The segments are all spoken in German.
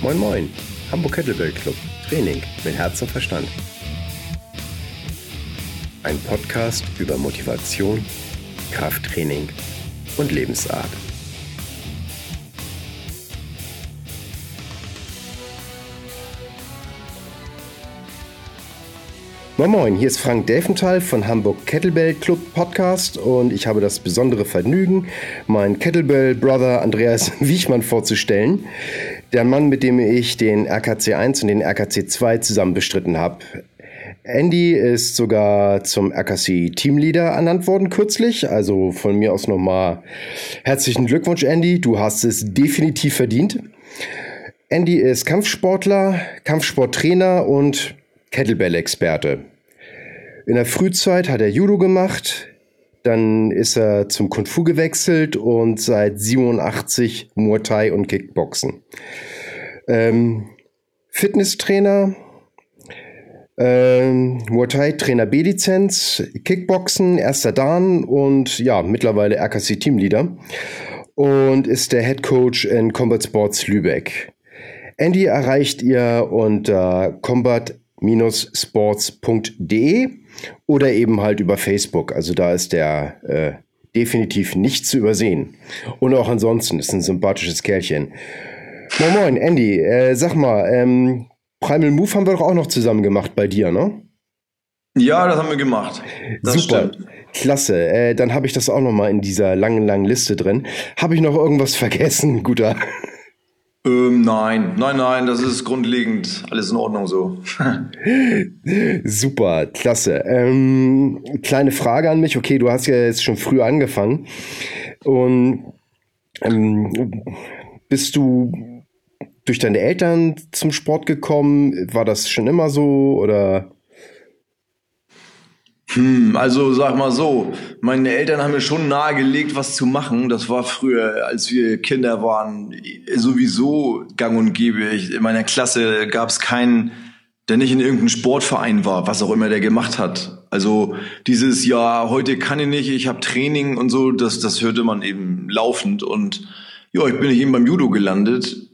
Moin Moin, Hamburg Kettlebell Club, Training mit Herz und Verstand. Ein Podcast über Motivation, Krafttraining und Lebensart. Moin Moin, hier ist Frank Delfenthal von Hamburg Kettlebell Club Podcast und ich habe das besondere Vergnügen, meinen Kettlebell Brother Andreas Wiechmann vorzustellen. Der Mann, mit dem ich den RKC 1 und den RKC 2 zusammen bestritten habe. Andy ist sogar zum RKC Teamleader ernannt worden kürzlich. Also von mir aus nochmal herzlichen Glückwunsch, Andy. Du hast es definitiv verdient. Andy ist Kampfsportler, Kampfsporttrainer und Kettlebell-Experte. In der Frühzeit hat er Judo gemacht, dann ist er zum Kung Fu gewechselt und seit 87 Muay Thai und Kickboxen. Ähm, Fitnesstrainer, ähm, Muay Thai Trainer B-Lizenz, Kickboxen, erster Dan und ja, mittlerweile RKC Teamleader und ist der Head Coach in Combat Sports Lübeck. Andy erreicht ihr unter Combat sports.de oder eben halt über Facebook. Also da ist der äh, definitiv nicht zu übersehen. Und auch ansonsten ist ein sympathisches Kerlchen. Moin Moin, Andy, äh, sag mal, ähm, Primal Move haben wir doch auch noch zusammen gemacht bei dir, ne? Ja, das haben wir gemacht. Das Super. Stimmt. Klasse. Äh, dann habe ich das auch noch mal in dieser langen, langen Liste drin. Habe ich noch irgendwas vergessen, guter? Ähm, nein, nein, nein, das ist grundlegend alles in Ordnung so. Super, klasse. Ähm, kleine Frage an mich. Okay, du hast ja jetzt schon früh angefangen. Und ähm, bist du durch deine Eltern zum Sport gekommen? War das schon immer so oder? Hm, also sag mal so, meine Eltern haben mir schon nahegelegt, was zu machen. Das war früher, als wir Kinder waren, sowieso gang und gäbe. in meiner Klasse gab es keinen, der nicht in irgendeinem Sportverein war, was auch immer der gemacht hat. Also dieses Jahr, heute kann ich nicht, ich habe Training und so, das, das hörte man eben laufend. Und ja, ich bin eben beim Judo gelandet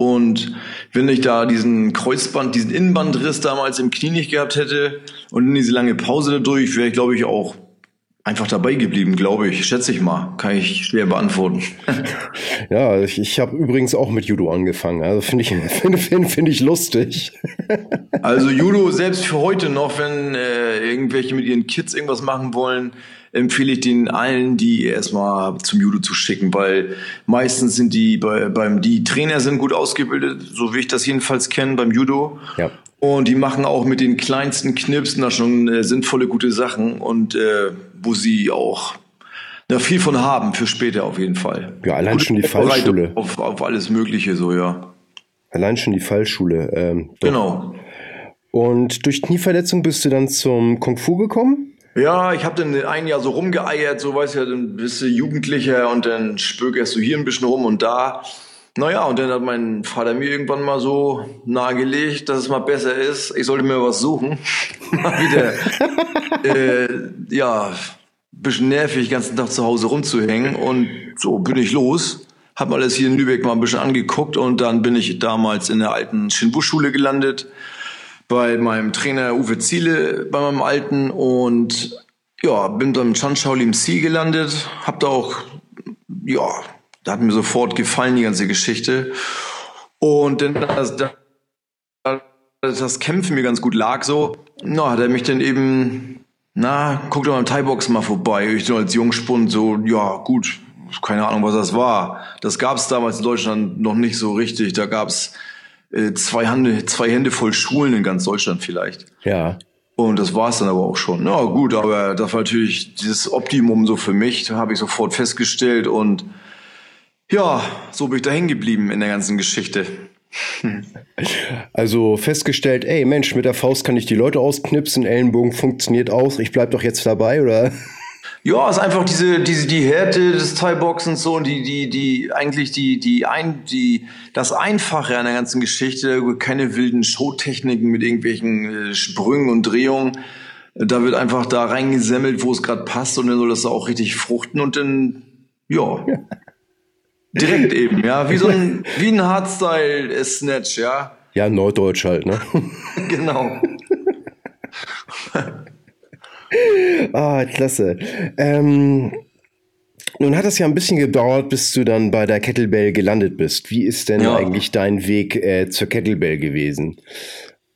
und wenn ich da diesen Kreuzband, diesen Innenbandriss damals im Knie nicht gehabt hätte und in diese lange Pause dadurch, wäre ich, glaube ich, auch einfach dabei geblieben, glaube ich. Schätze ich mal. Kann ich schwer beantworten. ja, ich, ich habe übrigens auch mit Judo angefangen. Also finde ich, finde find, find ich lustig. also Judo, selbst für heute noch, wenn äh, irgendwelche mit ihren Kids irgendwas machen wollen, empfehle ich den allen, die erstmal zum Judo zu schicken, weil meistens sind die bei, beim, die Trainer sind gut ausgebildet, so wie ich das jedenfalls kenne beim Judo. Ja. Und die machen auch mit den kleinsten Knipsen da schon äh, sinnvolle, gute Sachen und äh, wo sie auch da viel von haben für später auf jeden Fall. Ja, allein Gute schon die Fallschule. Auf, auf alles Mögliche so, ja. Allein schon die Fallschule. Ähm, genau. Und durch Knieverletzung bist du dann zum Kung Fu gekommen? Ja, ich habe dann ein Jahr so rumgeeiert, so weißt du, dann bist du Jugendlicher und dann spökerst du hier ein bisschen rum und da. Naja, und dann hat mein Vater mir irgendwann mal so nahegelegt, dass es mal besser ist, ich sollte mir was suchen. mal wieder, äh, ja, bisschen nervig, den ganzen Tag zu Hause rumzuhängen und so bin ich los. Hab mal alles hier in Lübeck mal ein bisschen angeguckt und dann bin ich damals in der alten Shinbu-Schule gelandet bei meinem Trainer Uwe Ziele, bei meinem Alten und ja, bin dann im Chan Shaolin C gelandet, hab da auch, ja, da hat mir sofort gefallen, die ganze Geschichte. Und dann, das, das Kämpfen mir ganz gut lag so, na, hat er mich dann eben, na, guck doch mal im Thai-Box mal vorbei. Ich so als Jungspund so, ja, gut, keine Ahnung, was das war. Das gab es damals in Deutschland noch nicht so richtig. Da gab es äh, zwei, Hände, zwei Hände voll Schulen in ganz Deutschland vielleicht. Ja. Und das war es dann aber auch schon. Na gut, aber das war natürlich dieses Optimum so für mich, habe ich sofort festgestellt und ja, so bin ich da hängen geblieben in der ganzen Geschichte. Also festgestellt, ey Mensch, mit der Faust kann ich die Leute ausknipsen, Ellenbogen funktioniert aus, ich bleib doch jetzt dabei, oder? Ja, es ist einfach diese, diese, die Härte des Thai-Boxens so und die, die, die, eigentlich die, die, ein, die, das Einfache an der ganzen Geschichte, keine wilden Showtechniken mit irgendwelchen äh, Sprüngen und Drehungen. Da wird einfach da reingesemmelt, wo es gerade passt und dann soll das auch richtig fruchten und dann, ja. Direkt eben, ja. Wie so ein, wie ein Hardstyle-Snatch, ja. Ja, Norddeutsch halt, ne? genau. ah, klasse. Ähm, nun hat es ja ein bisschen gedauert, bis du dann bei der Kettlebell gelandet bist. Wie ist denn ja. eigentlich dein Weg äh, zur Kettlebell gewesen?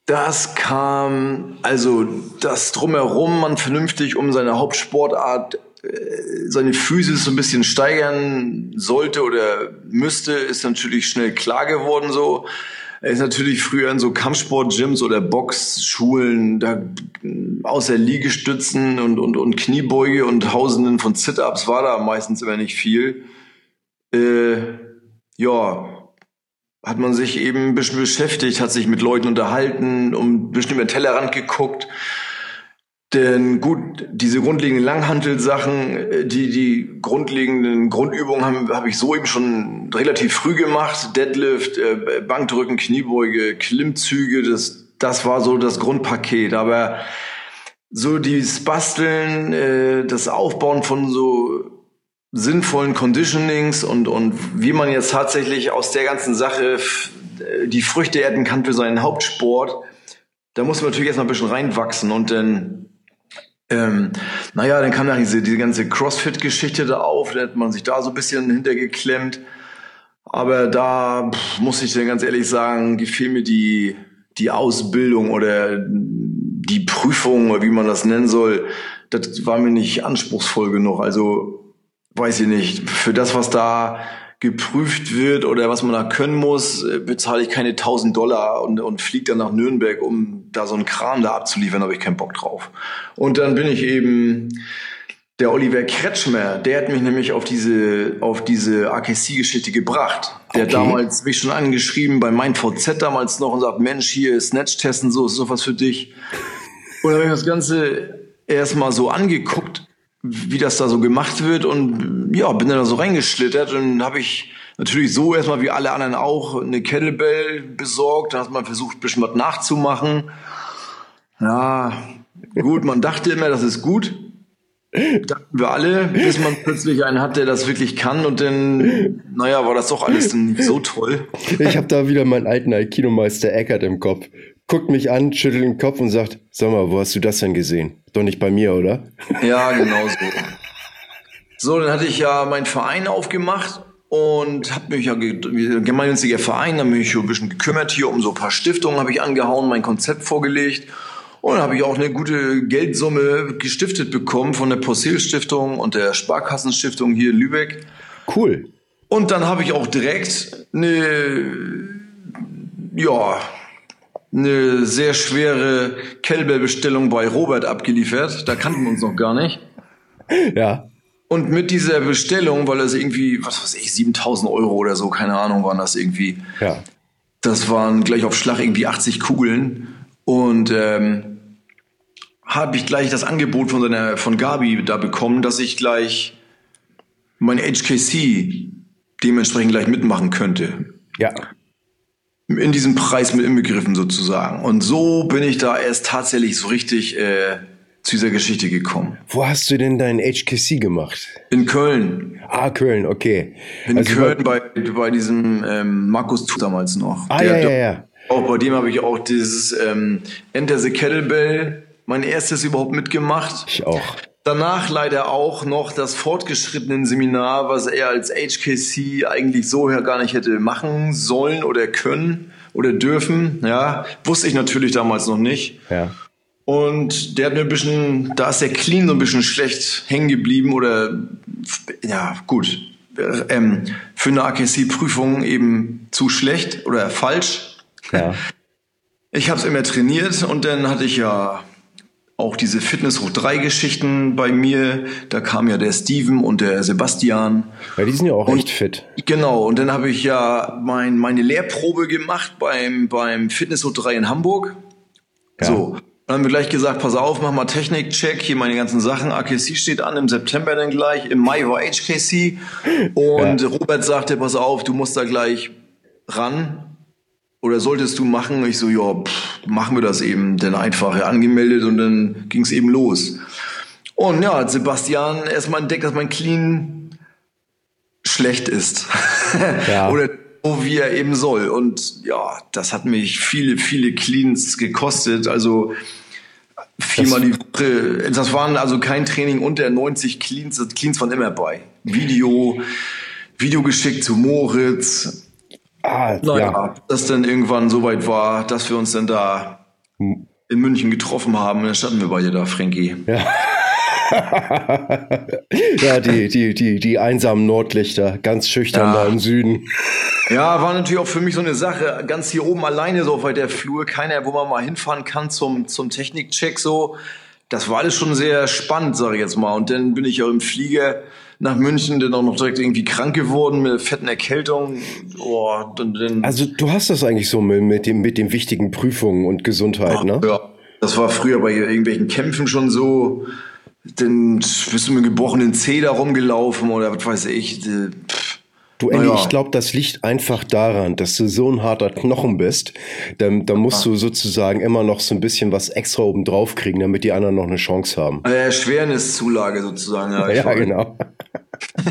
Das kam, also das drumherum, man vernünftig um seine Hauptsportart äh, seine Physis so ein bisschen steigern sollte oder müsste, ist natürlich schnell klar geworden so. Er ist natürlich früher in so Kampfsport-Gyms oder Boxschulen, da außer Liegestützen und, und, und Kniebeuge und Tausenden von Sit-Ups war da meistens immer nicht viel. Äh, ja, hat man sich eben ein bisschen beschäftigt, hat sich mit Leuten unterhalten, um ein bisschen über den Tellerrand geguckt. Denn gut, diese grundlegenden Langhantelsachen, äh, die, die grundlegenden Grundübungen habe hab ich so eben schon relativ früh gemacht. Deadlift, äh, Bankdrücken, Kniebeuge, Klimmzüge, das, das war so das Grundpaket. Aber so dieses Basteln, äh, das Aufbauen von so sinnvollen Conditionings und, und wie man jetzt tatsächlich aus der ganzen Sache die Früchte ernten kann für seinen Hauptsport, da muss man natürlich erstmal ein bisschen reinwachsen und dann, ähm, naja, dann kam da diese, diese ganze Crossfit-Geschichte da auf, da hat man sich da so ein bisschen hintergeklemmt. Aber da pff, muss ich dann ganz ehrlich sagen, gefiel mir die, die Ausbildung oder die Prüfung, oder wie man das nennen soll, das war mir nicht anspruchsvoll genug. Also weiß ich nicht, für das, was da geprüft wird oder was man da können muss, äh, bezahle ich keine 1000 Dollar und, und fliege dann nach Nürnberg, um da so einen Kram da abzuliefern, habe ich keinen Bock drauf. Und dann bin ich eben der Oliver Kretschmer, der hat mich nämlich auf diese, auf diese AKC-Geschichte gebracht. Der okay. hat damals mich schon angeschrieben bei MeinVZ damals noch und sagt, Mensch, hier Snatch testen, so ist sowas für dich. Und dann habe ich das Ganze erstmal so angeguckt wie das da so gemacht wird und ja, bin dann da so reingeschlittert und habe ich natürlich so erstmal wie alle anderen auch eine Kettlebell besorgt, dann hat man versucht, ein bisschen was nachzumachen. Ja, gut, man dachte immer, das ist gut. Dachten wir alle, bis man plötzlich einen hat, der das wirklich kann und dann, naja, war das doch alles dann so toll. Ich habe da wieder meinen alten Aikido-Meister Eckert im Kopf guckt mich an, schüttelt den Kopf und sagt, sag mal, wo hast du das denn gesehen? Doch nicht bei mir, oder? Ja, genau so. So, dann hatte ich ja meinen Verein aufgemacht und habe mich ja gemeinnütziger Verein, da mich ein bisschen gekümmert hier um so ein paar Stiftungen, habe ich angehauen, mein Konzept vorgelegt und habe ich auch eine gute Geldsumme gestiftet bekommen von der Possil Stiftung und der Sparkassenstiftung hier in Lübeck. Cool. Und dann habe ich auch direkt eine ja, eine sehr schwere Kälberbestellung bei Robert abgeliefert. Da kannten wir uns noch gar nicht. Ja. Und mit dieser Bestellung, weil es irgendwie, was weiß ich, 7000 Euro oder so, keine Ahnung, waren das irgendwie. Ja. Das waren gleich auf Schlag irgendwie 80 Kugeln. Und ähm, habe ich gleich das Angebot von, seiner, von Gabi da bekommen, dass ich gleich mein HKC dementsprechend gleich mitmachen könnte. Ja in diesem Preis mit inbegriffen sozusagen. Und so bin ich da erst tatsächlich so richtig äh, zu dieser Geschichte gekommen. Wo hast du denn dein HKC gemacht? In Köln. Ah, Köln, okay. In also Köln bei, bei diesem ähm, Markus Tuch damals noch. Ah, Der, ja, ja, ja. Auch bei dem habe ich auch dieses ähm, Enter the Kettlebell, mein erstes überhaupt mitgemacht. Ich auch. Danach leider auch noch das fortgeschrittene Seminar, was er als HKC eigentlich so ja gar nicht hätte machen sollen oder können oder dürfen. Ja, wusste ich natürlich damals noch nicht. Ja. Und der hat mir ein bisschen, da ist der Clean so ein bisschen schlecht hängen geblieben oder ja, gut. Ähm, für eine AKC-Prüfung eben zu schlecht oder falsch. Ja. Ich habe es immer trainiert und dann hatte ich ja auch diese Fitness hoch 3 Geschichten bei mir. Da kam ja der Steven und der Sebastian. Ja, die sind ja auch und, echt fit. Genau, und dann habe ich ja mein, meine Lehrprobe gemacht beim, beim Fitness hoch 3 in Hamburg. Ja. So. Dann haben wir gleich gesagt, pass auf, mach mal Technik-Check, hier meine ganzen Sachen. AKC steht an, im September dann gleich, im Mai war HKC. Und ja. Robert sagte, pass auf, du musst da gleich ran oder solltest du machen? Ich so, ja, pff, machen wir das eben. Dann einfach ja, angemeldet und dann ging es eben los. Und ja, hat Sebastian erstmal entdeckt, dass mein Clean schlecht ist. ja. oder so wie er eben soll. Und ja, das hat mich viele, viele Cleans gekostet. Also viermal die Woche. Das waren also kein Training unter 90 Cleans. Cleans waren immer bei. Video, Video geschickt zu Moritz. Ah, naja, ja. das dann irgendwann so weit war, dass wir uns dann da hm. in München getroffen haben. Und dann standen wir beide da, Frankie. Ja. ja, die, die, die, die einsamen Nordlichter, ganz schüchtern ja. da im Süden. Ja, war natürlich auch für mich so eine Sache, ganz hier oben alleine so auf der Flur, keiner, wo man mal hinfahren kann zum, zum Technikcheck so. Das war alles schon sehr spannend, sage ich jetzt mal. Und dann bin ich auch im Flieger nach München, dann auch noch direkt irgendwie krank geworden mit fetten Erkältung. Oh, dann, dann also du hast das eigentlich so mit, mit, dem, mit den wichtigen Prüfungen und Gesundheit, Ach, ne? Ja, das war früher bei irgendwelchen Kämpfen schon so. Dann bist du mit gebrochenen Zeh da rumgelaufen oder was weiß ich. Pff Du, Andy, ja. ich glaube, das liegt einfach daran, dass du so ein harter Knochen bist. Da, da musst du sozusagen immer noch so ein bisschen was extra oben drauf kriegen, damit die anderen noch eine Chance haben. Äh, Schwerniszulage sozusagen. Ja, ja genau.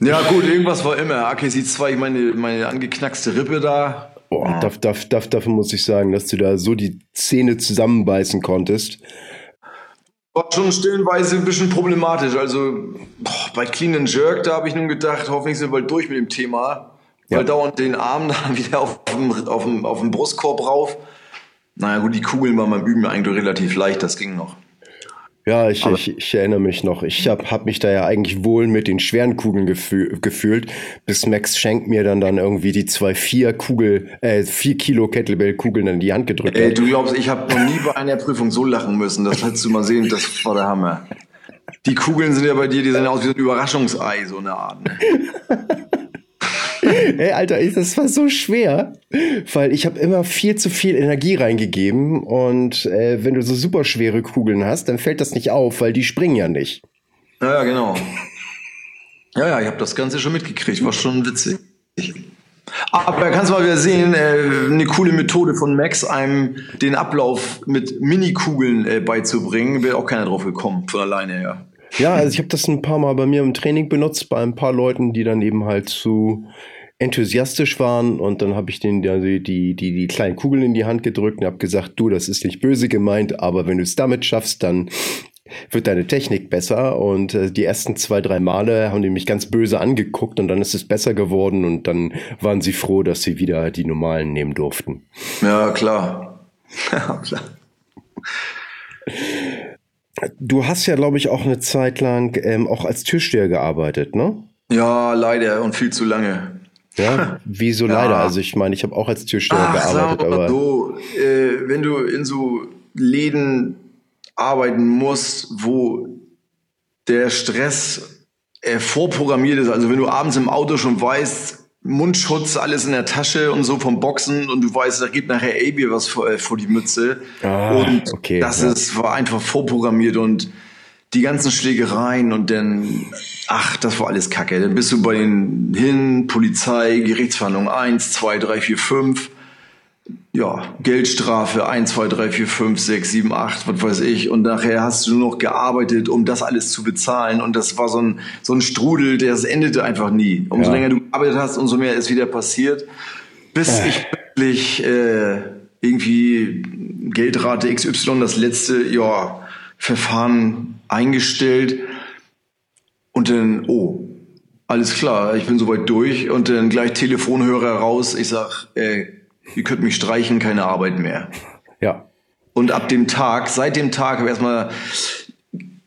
ja, gut, irgendwas war immer. AKC 2, ich meine, meine angeknackste Rippe da. Boah, darf, darf, dafür muss ich sagen, dass du da so die Zähne zusammenbeißen konntest. War schon stellenweise ein bisschen problematisch. Also boah, bei Clean and Jerk, da habe ich nun gedacht, hoffentlich sind wir bald durch mit dem Thema. Ja. Weil dauernd den Arm dann wieder auf dem, auf, dem, auf dem Brustkorb rauf. Naja gut, die Kugeln waren beim Üben eigentlich relativ leicht, das ging noch. Ja, ich, ich, ich erinnere mich noch. Ich habe hab mich da ja eigentlich wohl mit den schweren Kugeln gefü gefühlt, bis Max Schenk mir dann dann irgendwie die zwei vier Kugel, äh, vier Kilo Kettlebell-Kugeln in die Hand gedrückt Ey, hat. Du glaubst, ich habe noch nie bei einer Prüfung so lachen müssen. Das hättest du mal sehen, das war der Hammer. Die Kugeln sind ja bei dir, die sehen aus wie ein Überraschungsei, so eine Art. Ne? Ey, Alter, das war so schwer, weil ich habe immer viel zu viel Energie reingegeben und äh, wenn du so super schwere Kugeln hast, dann fällt das nicht auf, weil die springen ja nicht. Ja, ja genau. Ja, ja, ich habe das Ganze schon mitgekriegt, war schon witzig. Aber kannst du mal wieder sehen, äh, eine coole Methode von Max, einem den Ablauf mit Mini-Kugeln äh, beizubringen, wäre auch keiner drauf gekommen, von alleine her. Ja, also ich habe das ein paar Mal bei mir im Training benutzt, bei ein paar Leuten, die dann eben halt zu enthusiastisch waren und dann habe ich denen die, die, die, die kleinen Kugeln in die Hand gedrückt und habe gesagt, du, das ist nicht böse gemeint, aber wenn du es damit schaffst, dann wird deine Technik besser und äh, die ersten zwei, drei Male haben die mich ganz böse angeguckt und dann ist es besser geworden und dann waren sie froh, dass sie wieder die normalen nehmen durften. Ja, klar. ja, klar. Du hast ja, glaube ich, auch eine Zeit lang ähm, auch als Türsteher gearbeitet, ne? Ja, leider und viel zu lange. Ja, wieso ja. leider? Also ich meine, ich habe auch als Türsteher Ach, gearbeitet, aber so, äh, wenn du in so Läden arbeiten musst, wo der Stress äh, vorprogrammiert ist, also wenn du abends im Auto schon weißt, Mundschutz, alles in der Tasche und so vom Boxen und du weißt, da geht nachher Abi was vor, äh, vor die Mütze. Ah, und okay, das ja. ist, war einfach vorprogrammiert und die ganzen Schlägereien und dann, ach, das war alles Kacke. Dann bist du bei den hin, Polizei, Gerichtsverhandlung eins, zwei, drei, vier, fünf ja, Geldstrafe 1, 2, 3, 4, 5, 6, 7, 8, was weiß ich. Und nachher hast du nur noch gearbeitet, um das alles zu bezahlen. Und das war so ein, so ein Strudel, der es endete einfach nie. Umso ja. länger du gearbeitet hast, umso mehr ist wieder passiert. Bis äh. ich wirklich äh, irgendwie Geldrate XY, das letzte ja, Verfahren eingestellt. Und dann, oh, alles klar, ich bin soweit durch. Und dann gleich Telefonhörer raus. Ich sag, äh, ihr könnt mich streichen, keine Arbeit mehr. Ja. Und ab dem Tag, seit dem Tag habe erstmal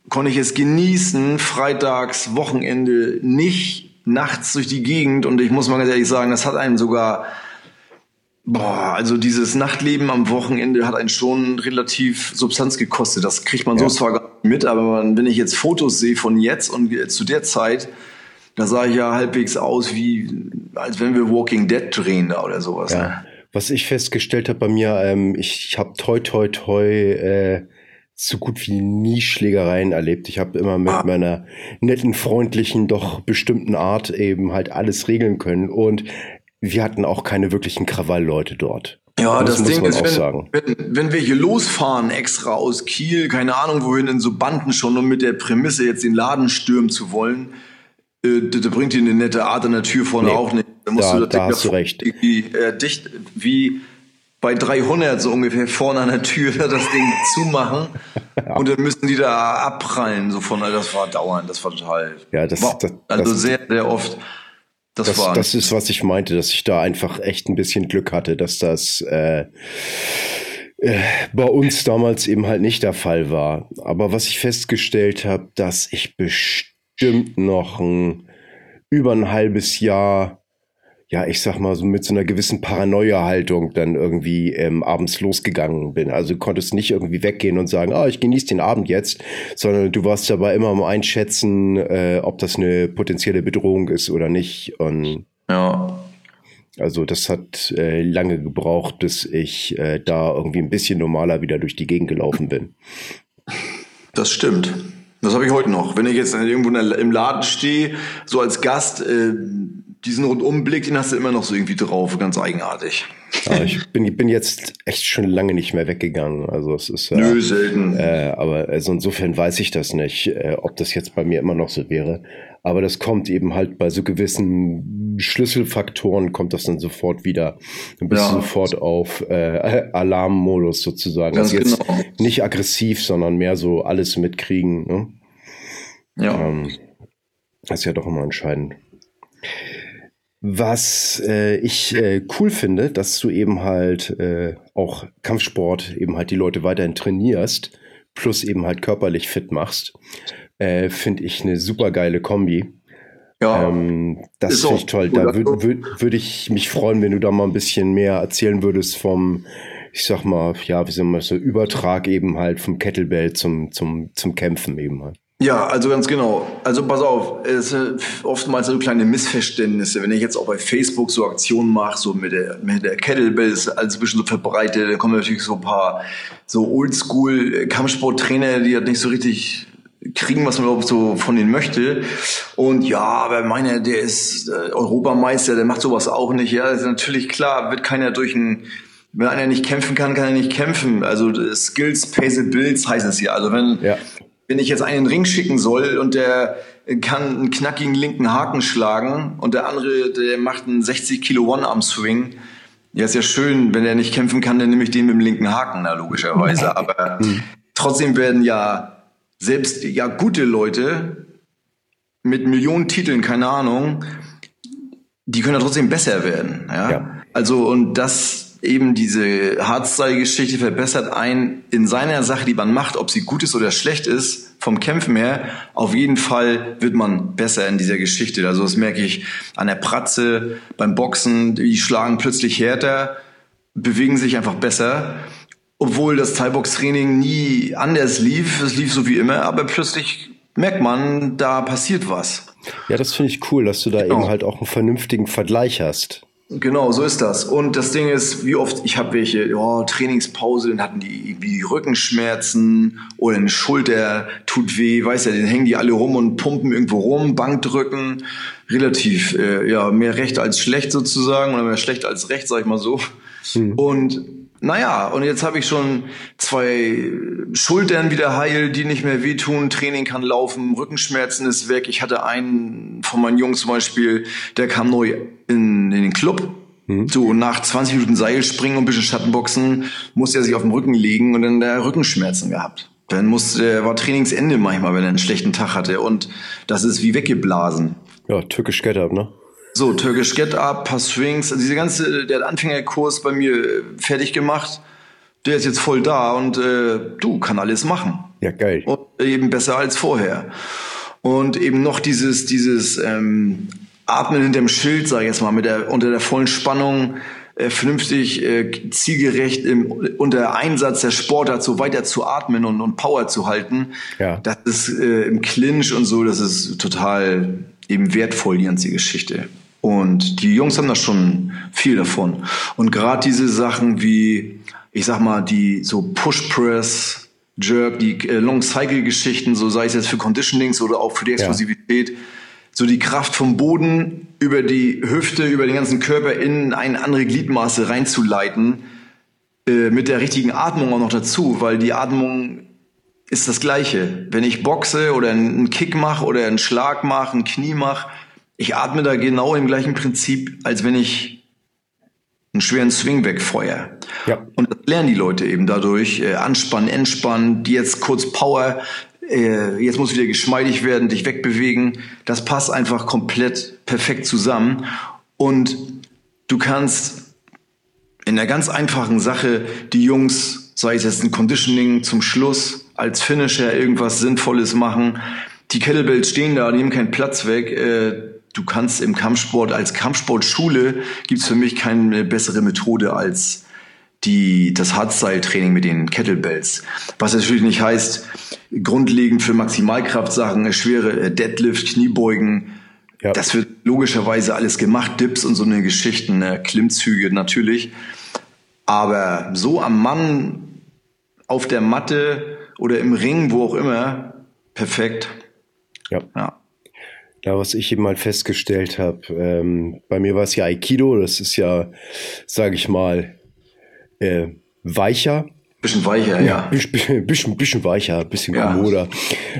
konnte ich es genießen, freitags, Wochenende nicht nachts durch die Gegend und ich muss mal ganz ehrlich sagen, das hat einen sogar Boah, also dieses Nachtleben am Wochenende hat einen schon relativ Substanz gekostet. Das kriegt man ja. so zwar gar nicht mit, aber wenn ich jetzt Fotos sehe von jetzt und zu der Zeit, da sah ich ja halbwegs aus wie, als wenn wir Walking Dead drehen da oder sowas. Ja. Ne? Was ich festgestellt habe bei mir, ähm, ich, ich habe toi toi toi äh, so gut wie nie Schlägereien erlebt. Ich habe immer mit ah. meiner netten, freundlichen, doch bestimmten Art eben halt alles regeln können. Und wir hatten auch keine wirklichen Krawallleute dort. Ja, das, das Ding ist, wenn, wenn, wenn, wir hier losfahren extra aus Kiel, keine Ahnung wohin, in so Banden schon, um mit der Prämisse jetzt den Laden stürmen zu wollen, das bringt dir eine nette Art an der Tür vorne nee, auch nicht. Da, musst da, du da hast du recht. Wie, äh, dicht, wie bei 300 so ungefähr vorne an der Tür das Ding zumachen ja. und dann müssen die da abprallen so von das war dauernd das war total ja das, wow. das also sehr sehr oft das, das, war das ist was ich meinte dass ich da einfach echt ein bisschen Glück hatte dass das äh, äh, bei uns damals eben halt nicht der Fall war aber was ich festgestellt habe dass ich bestimmt noch ein über ein halbes Jahr ja, ich sag mal, so mit so einer gewissen Paranoia-Haltung dann irgendwie ähm, abends losgegangen bin. Also du konntest nicht irgendwie weggehen und sagen, ah, ich genieße den Abend jetzt, sondern du warst dabei immer am Einschätzen, äh, ob das eine potenzielle Bedrohung ist oder nicht. Und ja. Also das hat äh, lange gebraucht, bis ich äh, da irgendwie ein bisschen normaler wieder durch die Gegend gelaufen bin. Das stimmt. Das habe ich heute noch. Wenn ich jetzt irgendwo im Laden stehe, so als Gast, äh, diesen Rundumblick, den hast du immer noch so irgendwie drauf, ganz eigenartig. Ja, ich bin, bin jetzt echt schon lange nicht mehr weggegangen. Also es ist äh, Nö, selten. Äh, aber also insofern weiß ich das nicht, äh, ob das jetzt bei mir immer noch so wäre. Aber das kommt eben halt bei so gewissen Schlüsselfaktoren kommt das dann sofort wieder. Dann bist ja. du sofort auf äh, Alarmmodus sozusagen. Ganz also jetzt genau. nicht aggressiv, sondern mehr so alles mitkriegen. Ne? Ja. Ähm, das ist ja doch immer entscheidend. Was äh, ich äh, cool finde, dass du eben halt äh, auch Kampfsport eben halt die Leute weiterhin trainierst, plus eben halt körperlich fit machst, äh, finde ich eine super geile Kombi. Ja, ähm, das finde ich toll. Da würde würd, würd ich mich freuen, wenn du da mal ein bisschen mehr erzählen würdest vom, ich sag mal, ja, wie soll man so, Übertrag eben halt vom Kettlebell zum, zum, zum Kämpfen eben halt. Ja, also ganz genau. Also pass auf, es sind oftmals so kleine Missverständnisse. Wenn ich jetzt auch bei Facebook so Aktionen mache, so mit der, mit der Kettlebell alles ein bisschen so verbreitet, dann kommen natürlich so ein paar so Oldschool-Kampfsporttrainer, die halt nicht so richtig kriegen, was man überhaupt so von denen möchte. Und ja, aber meiner, der ist äh, Europameister, der macht sowas auch nicht. Ja, das ist natürlich klar, wird keiner durch ein wenn einer nicht kämpfen kann, kann er nicht kämpfen. Also Skills pay the bills heißt es ja. Also wenn ja wenn ich jetzt einen Ring schicken soll und der kann einen knackigen linken Haken schlagen und der andere, der macht einen 60 Kilo One-Arm-Swing, ja, ist ja schön, wenn er nicht kämpfen kann, dann nehme ich den mit dem linken Haken, na, logischerweise. Aber trotzdem werden ja selbst ja gute Leute mit Millionen Titeln, keine Ahnung, die können ja trotzdem besser werden. Ja? ja. Also, und das eben diese Hardstyle-Geschichte verbessert einen in seiner Sache, die man macht, ob sie gut ist oder schlecht ist, vom Kämpfen her. Auf jeden Fall wird man besser in dieser Geschichte. Also das merke ich an der Pratze, beim Boxen, die schlagen plötzlich härter, bewegen sich einfach besser. Obwohl das Thai-Box-Training nie anders lief, es lief so wie immer, aber plötzlich merkt man, da passiert was. Ja, das finde ich cool, dass du da genau. eben halt auch einen vernünftigen Vergleich hast. Genau, so ist das. Und das Ding ist, wie oft, ich habe welche, oh, Trainingspause, dann hatten die irgendwie Rückenschmerzen oder eine Schulter tut weh, weißt ja, dann hängen die alle rum und pumpen irgendwo rum, Bankdrücken, relativ, äh, ja, mehr recht als schlecht sozusagen oder mehr schlecht als recht, sag ich mal so. Hm. Und naja, und jetzt habe ich schon zwei Schultern wieder heil, die nicht mehr wehtun, Training kann laufen, Rückenschmerzen ist weg. Ich hatte einen von meinen Jungs zum Beispiel, der kam neu in, in den Club. Mhm. So nach 20 Minuten Seilspringen und ein bisschen Schattenboxen musste er sich auf den Rücken legen und dann der Rückenschmerzen gehabt. Dann musste, er war Trainingsende manchmal, wenn er einen schlechten Tag hatte und das ist wie weggeblasen. Ja, türkisch Get-Up, ne? So, Turkish Get Up, paar Swings, also diese ganze, der Anfängerkurs bei mir äh, fertig gemacht. Der ist jetzt voll da und äh, du kann alles machen. Ja, geil. Und eben besser als vorher. Und eben noch dieses, dieses ähm, Atmen hinter dem Schild, sag ich jetzt mal, mit der, unter der vollen Spannung, äh, vernünftig, äh, zielgerecht im, unter Einsatz der Sportart so weiter zu atmen und, und Power zu halten. Ja. Das ist äh, im Clinch und so, das ist total eben wertvoll, die ganze Geschichte. Und die Jungs haben da schon viel davon. Und gerade diese Sachen wie, ich sag mal, die so Push Press, Jerk, die äh, Long Cycle Geschichten, so sei es jetzt für Conditionings oder auch für die Explosivität, ja. so die Kraft vom Boden über die Hüfte, über den ganzen Körper in eine andere Gliedmaße reinzuleiten, äh, mit der richtigen Atmung auch noch dazu, weil die Atmung ist das Gleiche. Wenn ich boxe oder einen Kick mache oder einen Schlag mache, einen Knie mache, ich atme da genau im gleichen Prinzip, als wenn ich einen schweren Swing wegfeuer. Ja. Und das lernen die Leute eben dadurch. Äh, anspannen, entspannen, die jetzt kurz Power, äh, jetzt muss wieder geschmeidig werden, dich wegbewegen. Das passt einfach komplett perfekt zusammen. Und du kannst in der ganz einfachen Sache die Jungs, sei es jetzt ein Conditioning zum Schluss, als Finisher irgendwas Sinnvolles machen. Die Kettlebells stehen da, nehmen keinen Platz weg. Äh, du kannst im Kampfsport, als Kampfsportschule gibt's für mich keine bessere Methode als die, das Hardstyle-Training mit den Kettlebells. Was natürlich nicht heißt, grundlegend für Maximalkraftsachen, schwere äh, Deadlift, Kniebeugen, ja. das wird logischerweise alles gemacht, Dips und so eine Geschichten, ne? Klimmzüge natürlich. Aber so am Mann auf der Matte oder im Ring, wo auch immer, perfekt. Ja. ja. Ja, was ich eben mal festgestellt habe, ähm, bei mir war es ja Aikido, das ist ja, sage ich mal, äh, weicher. Bisschen weicher, ja. ja. Bisschen, bisschen, bisschen weicher, bisschen ja. kommoder.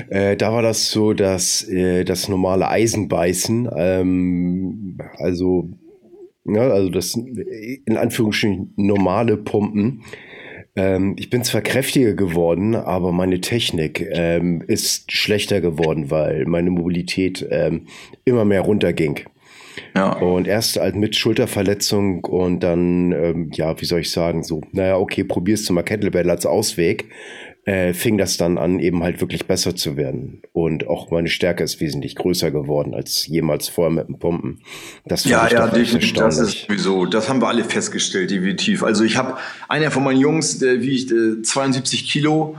Äh, da war das so, dass äh, das normale Eisenbeißen, ähm, also, ja, also das in Anführungsstrichen normale Pumpen, ähm, ich bin zwar kräftiger geworden, aber meine Technik ähm, ist schlechter geworden, weil meine Mobilität ähm, immer mehr runterging. Ja. Und erst halt mit Schulterverletzung und dann, ähm, ja, wie soll ich sagen, so, naja, okay, probierst du mal Kettlebell als Ausweg äh, fing das dann an, eben halt wirklich besser zu werden. Und auch meine Stärke ist wesentlich größer geworden als jemals vorher mit dem Pumpen. Das ja, ja, definitiv. Das ist sowieso, das haben wir alle festgestellt, definitiv. Also ich habe einer von meinen Jungs, der wiegt äh, 72 Kilo,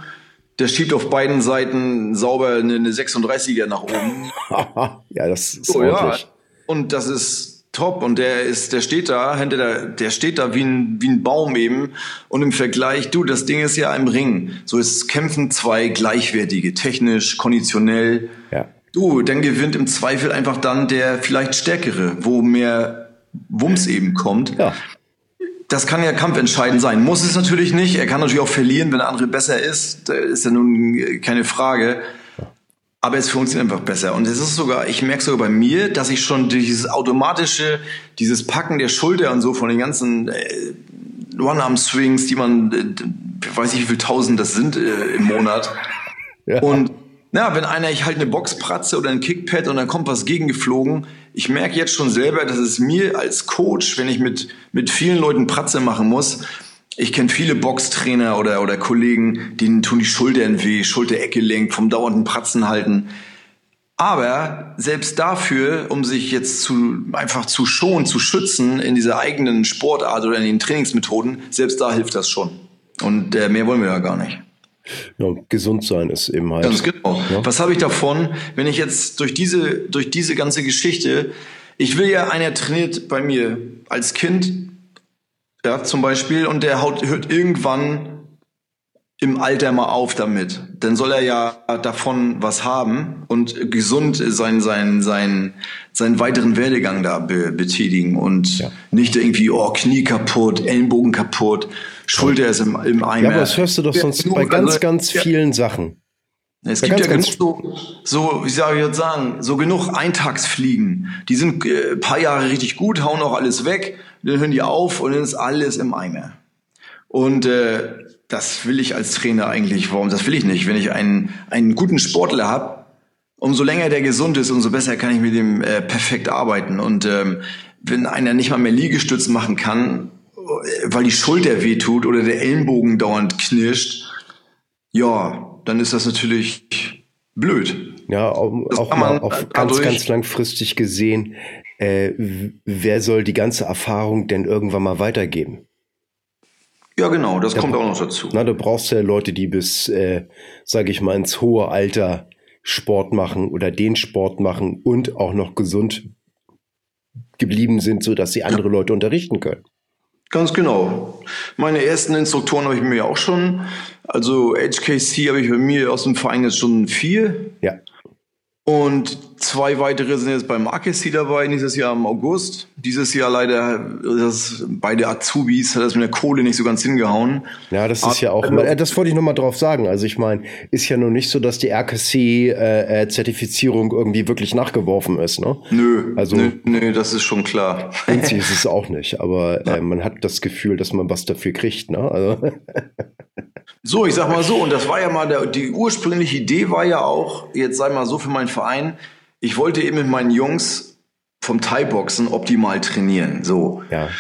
der schiebt auf beiden Seiten sauber eine, eine 36er nach oben. ja, das ist so, ordentlich. Ja. Und das ist top und der ist, der steht da, hinter der, der steht da wie ein, wie ein Baum eben. Und im Vergleich, du, das Ding ist ja im Ring. So ist kämpfen zwei gleichwertige, technisch, konditionell. Ja. Du, dann gewinnt im Zweifel einfach dann der vielleicht stärkere, wo mehr Wumms eben kommt. Ja. Das kann ja kampfentscheidend sein. Muss es natürlich nicht. Er kann natürlich auch verlieren, wenn der andere besser ist. Da ist ja nun keine Frage aber es funktioniert einfach besser. Und es ist sogar, ich merke sogar bei mir, dass ich schon durch dieses automatische, dieses Packen der Schulter und so von den ganzen äh, One-Arm-Swings, die man, äh, weiß ich wie viel tausend das sind äh, im Monat. Ja. Und na, wenn einer ich halt eine Box pratze oder ein Kickpad und dann kommt was gegengeflogen, ich merke jetzt schon selber, dass es mir als Coach, wenn ich mit, mit vielen Leuten Pratze machen muss, ich kenne viele Boxtrainer oder, oder Kollegen, denen tun die Schultern weh, Schultereckgelenk, vom dauernden Pratzen halten. Aber selbst dafür, um sich jetzt zu, einfach zu schonen, zu schützen in dieser eigenen Sportart oder in den Trainingsmethoden, selbst da hilft das schon. Und äh, mehr wollen wir ja gar nicht. Ja, gesund sein ist eben halt. Ganz genau. Ja? Was habe ich davon, wenn ich jetzt durch diese, durch diese ganze Geschichte, ich will ja, einer trainiert bei mir als Kind ja, zum Beispiel, und der haut, hört irgendwann im Alter mal auf damit. Dann soll er ja davon was haben und gesund sein, sein, sein, seinen weiteren Werdegang da be betätigen und ja. nicht irgendwie, oh, Knie kaputt, Ellenbogen kaputt, Schulter ist im, im Eimer. Ja, aber das hörst du doch sonst ja, bei ganz, also, ganz vielen Sachen. Es gibt ja genug so, so, wie soll ich jetzt sagen, so genug Eintagsfliegen. Die sind äh, paar Jahre richtig gut, hauen auch alles weg dann hören die auf und dann ist alles im Eimer. Und äh, das will ich als Trainer eigentlich, warum das will ich nicht? Wenn ich einen, einen guten Sportler habe, umso länger der gesund ist, umso besser kann ich mit dem äh, perfekt arbeiten. Und ähm, wenn einer nicht mal mehr Liegestütz machen kann, äh, weil die Schulter wehtut oder der Ellenbogen dauernd knirscht, ja, dann ist das natürlich blöd. Ja, auch, auch mal auf ganz, ganz langfristig gesehen äh, wer soll die ganze Erfahrung denn irgendwann mal weitergeben? Ja, genau, das da kommt auch noch dazu. Na, du brauchst ja Leute, die bis, äh, sage ich mal, ins hohe Alter Sport machen oder den Sport machen und auch noch gesund geblieben sind, so dass sie andere. Leute unterrichten können. Ganz genau. Meine ersten Instruktoren habe ich mir auch schon. Also HKC habe ich bei mir aus dem Verein jetzt schon vier. Ja. Und zwei weitere sind jetzt beim Akessi dabei, nächstes Jahr im August. Dieses Jahr leider, das, beide Azubis, hat das mit der Kohle nicht so ganz hingehauen. Ja, das ist ja auch, mal, das wollte ich nochmal drauf sagen. Also ich meine, ist ja nur nicht so, dass die RKC-Zertifizierung äh, irgendwie wirklich nachgeworfen ist, ne? Nö, also, nö, nö, das ist schon klar. Sie ist es auch nicht, aber äh, man hat das Gefühl, dass man was dafür kriegt, ne? Also So, ich sag mal so, und das war ja mal der, die ursprüngliche Idee war ja auch, jetzt sei mal so für meinen Verein, ich wollte eben mit meinen Jungs vom Thai-Boxen optimal trainieren, so. Ja.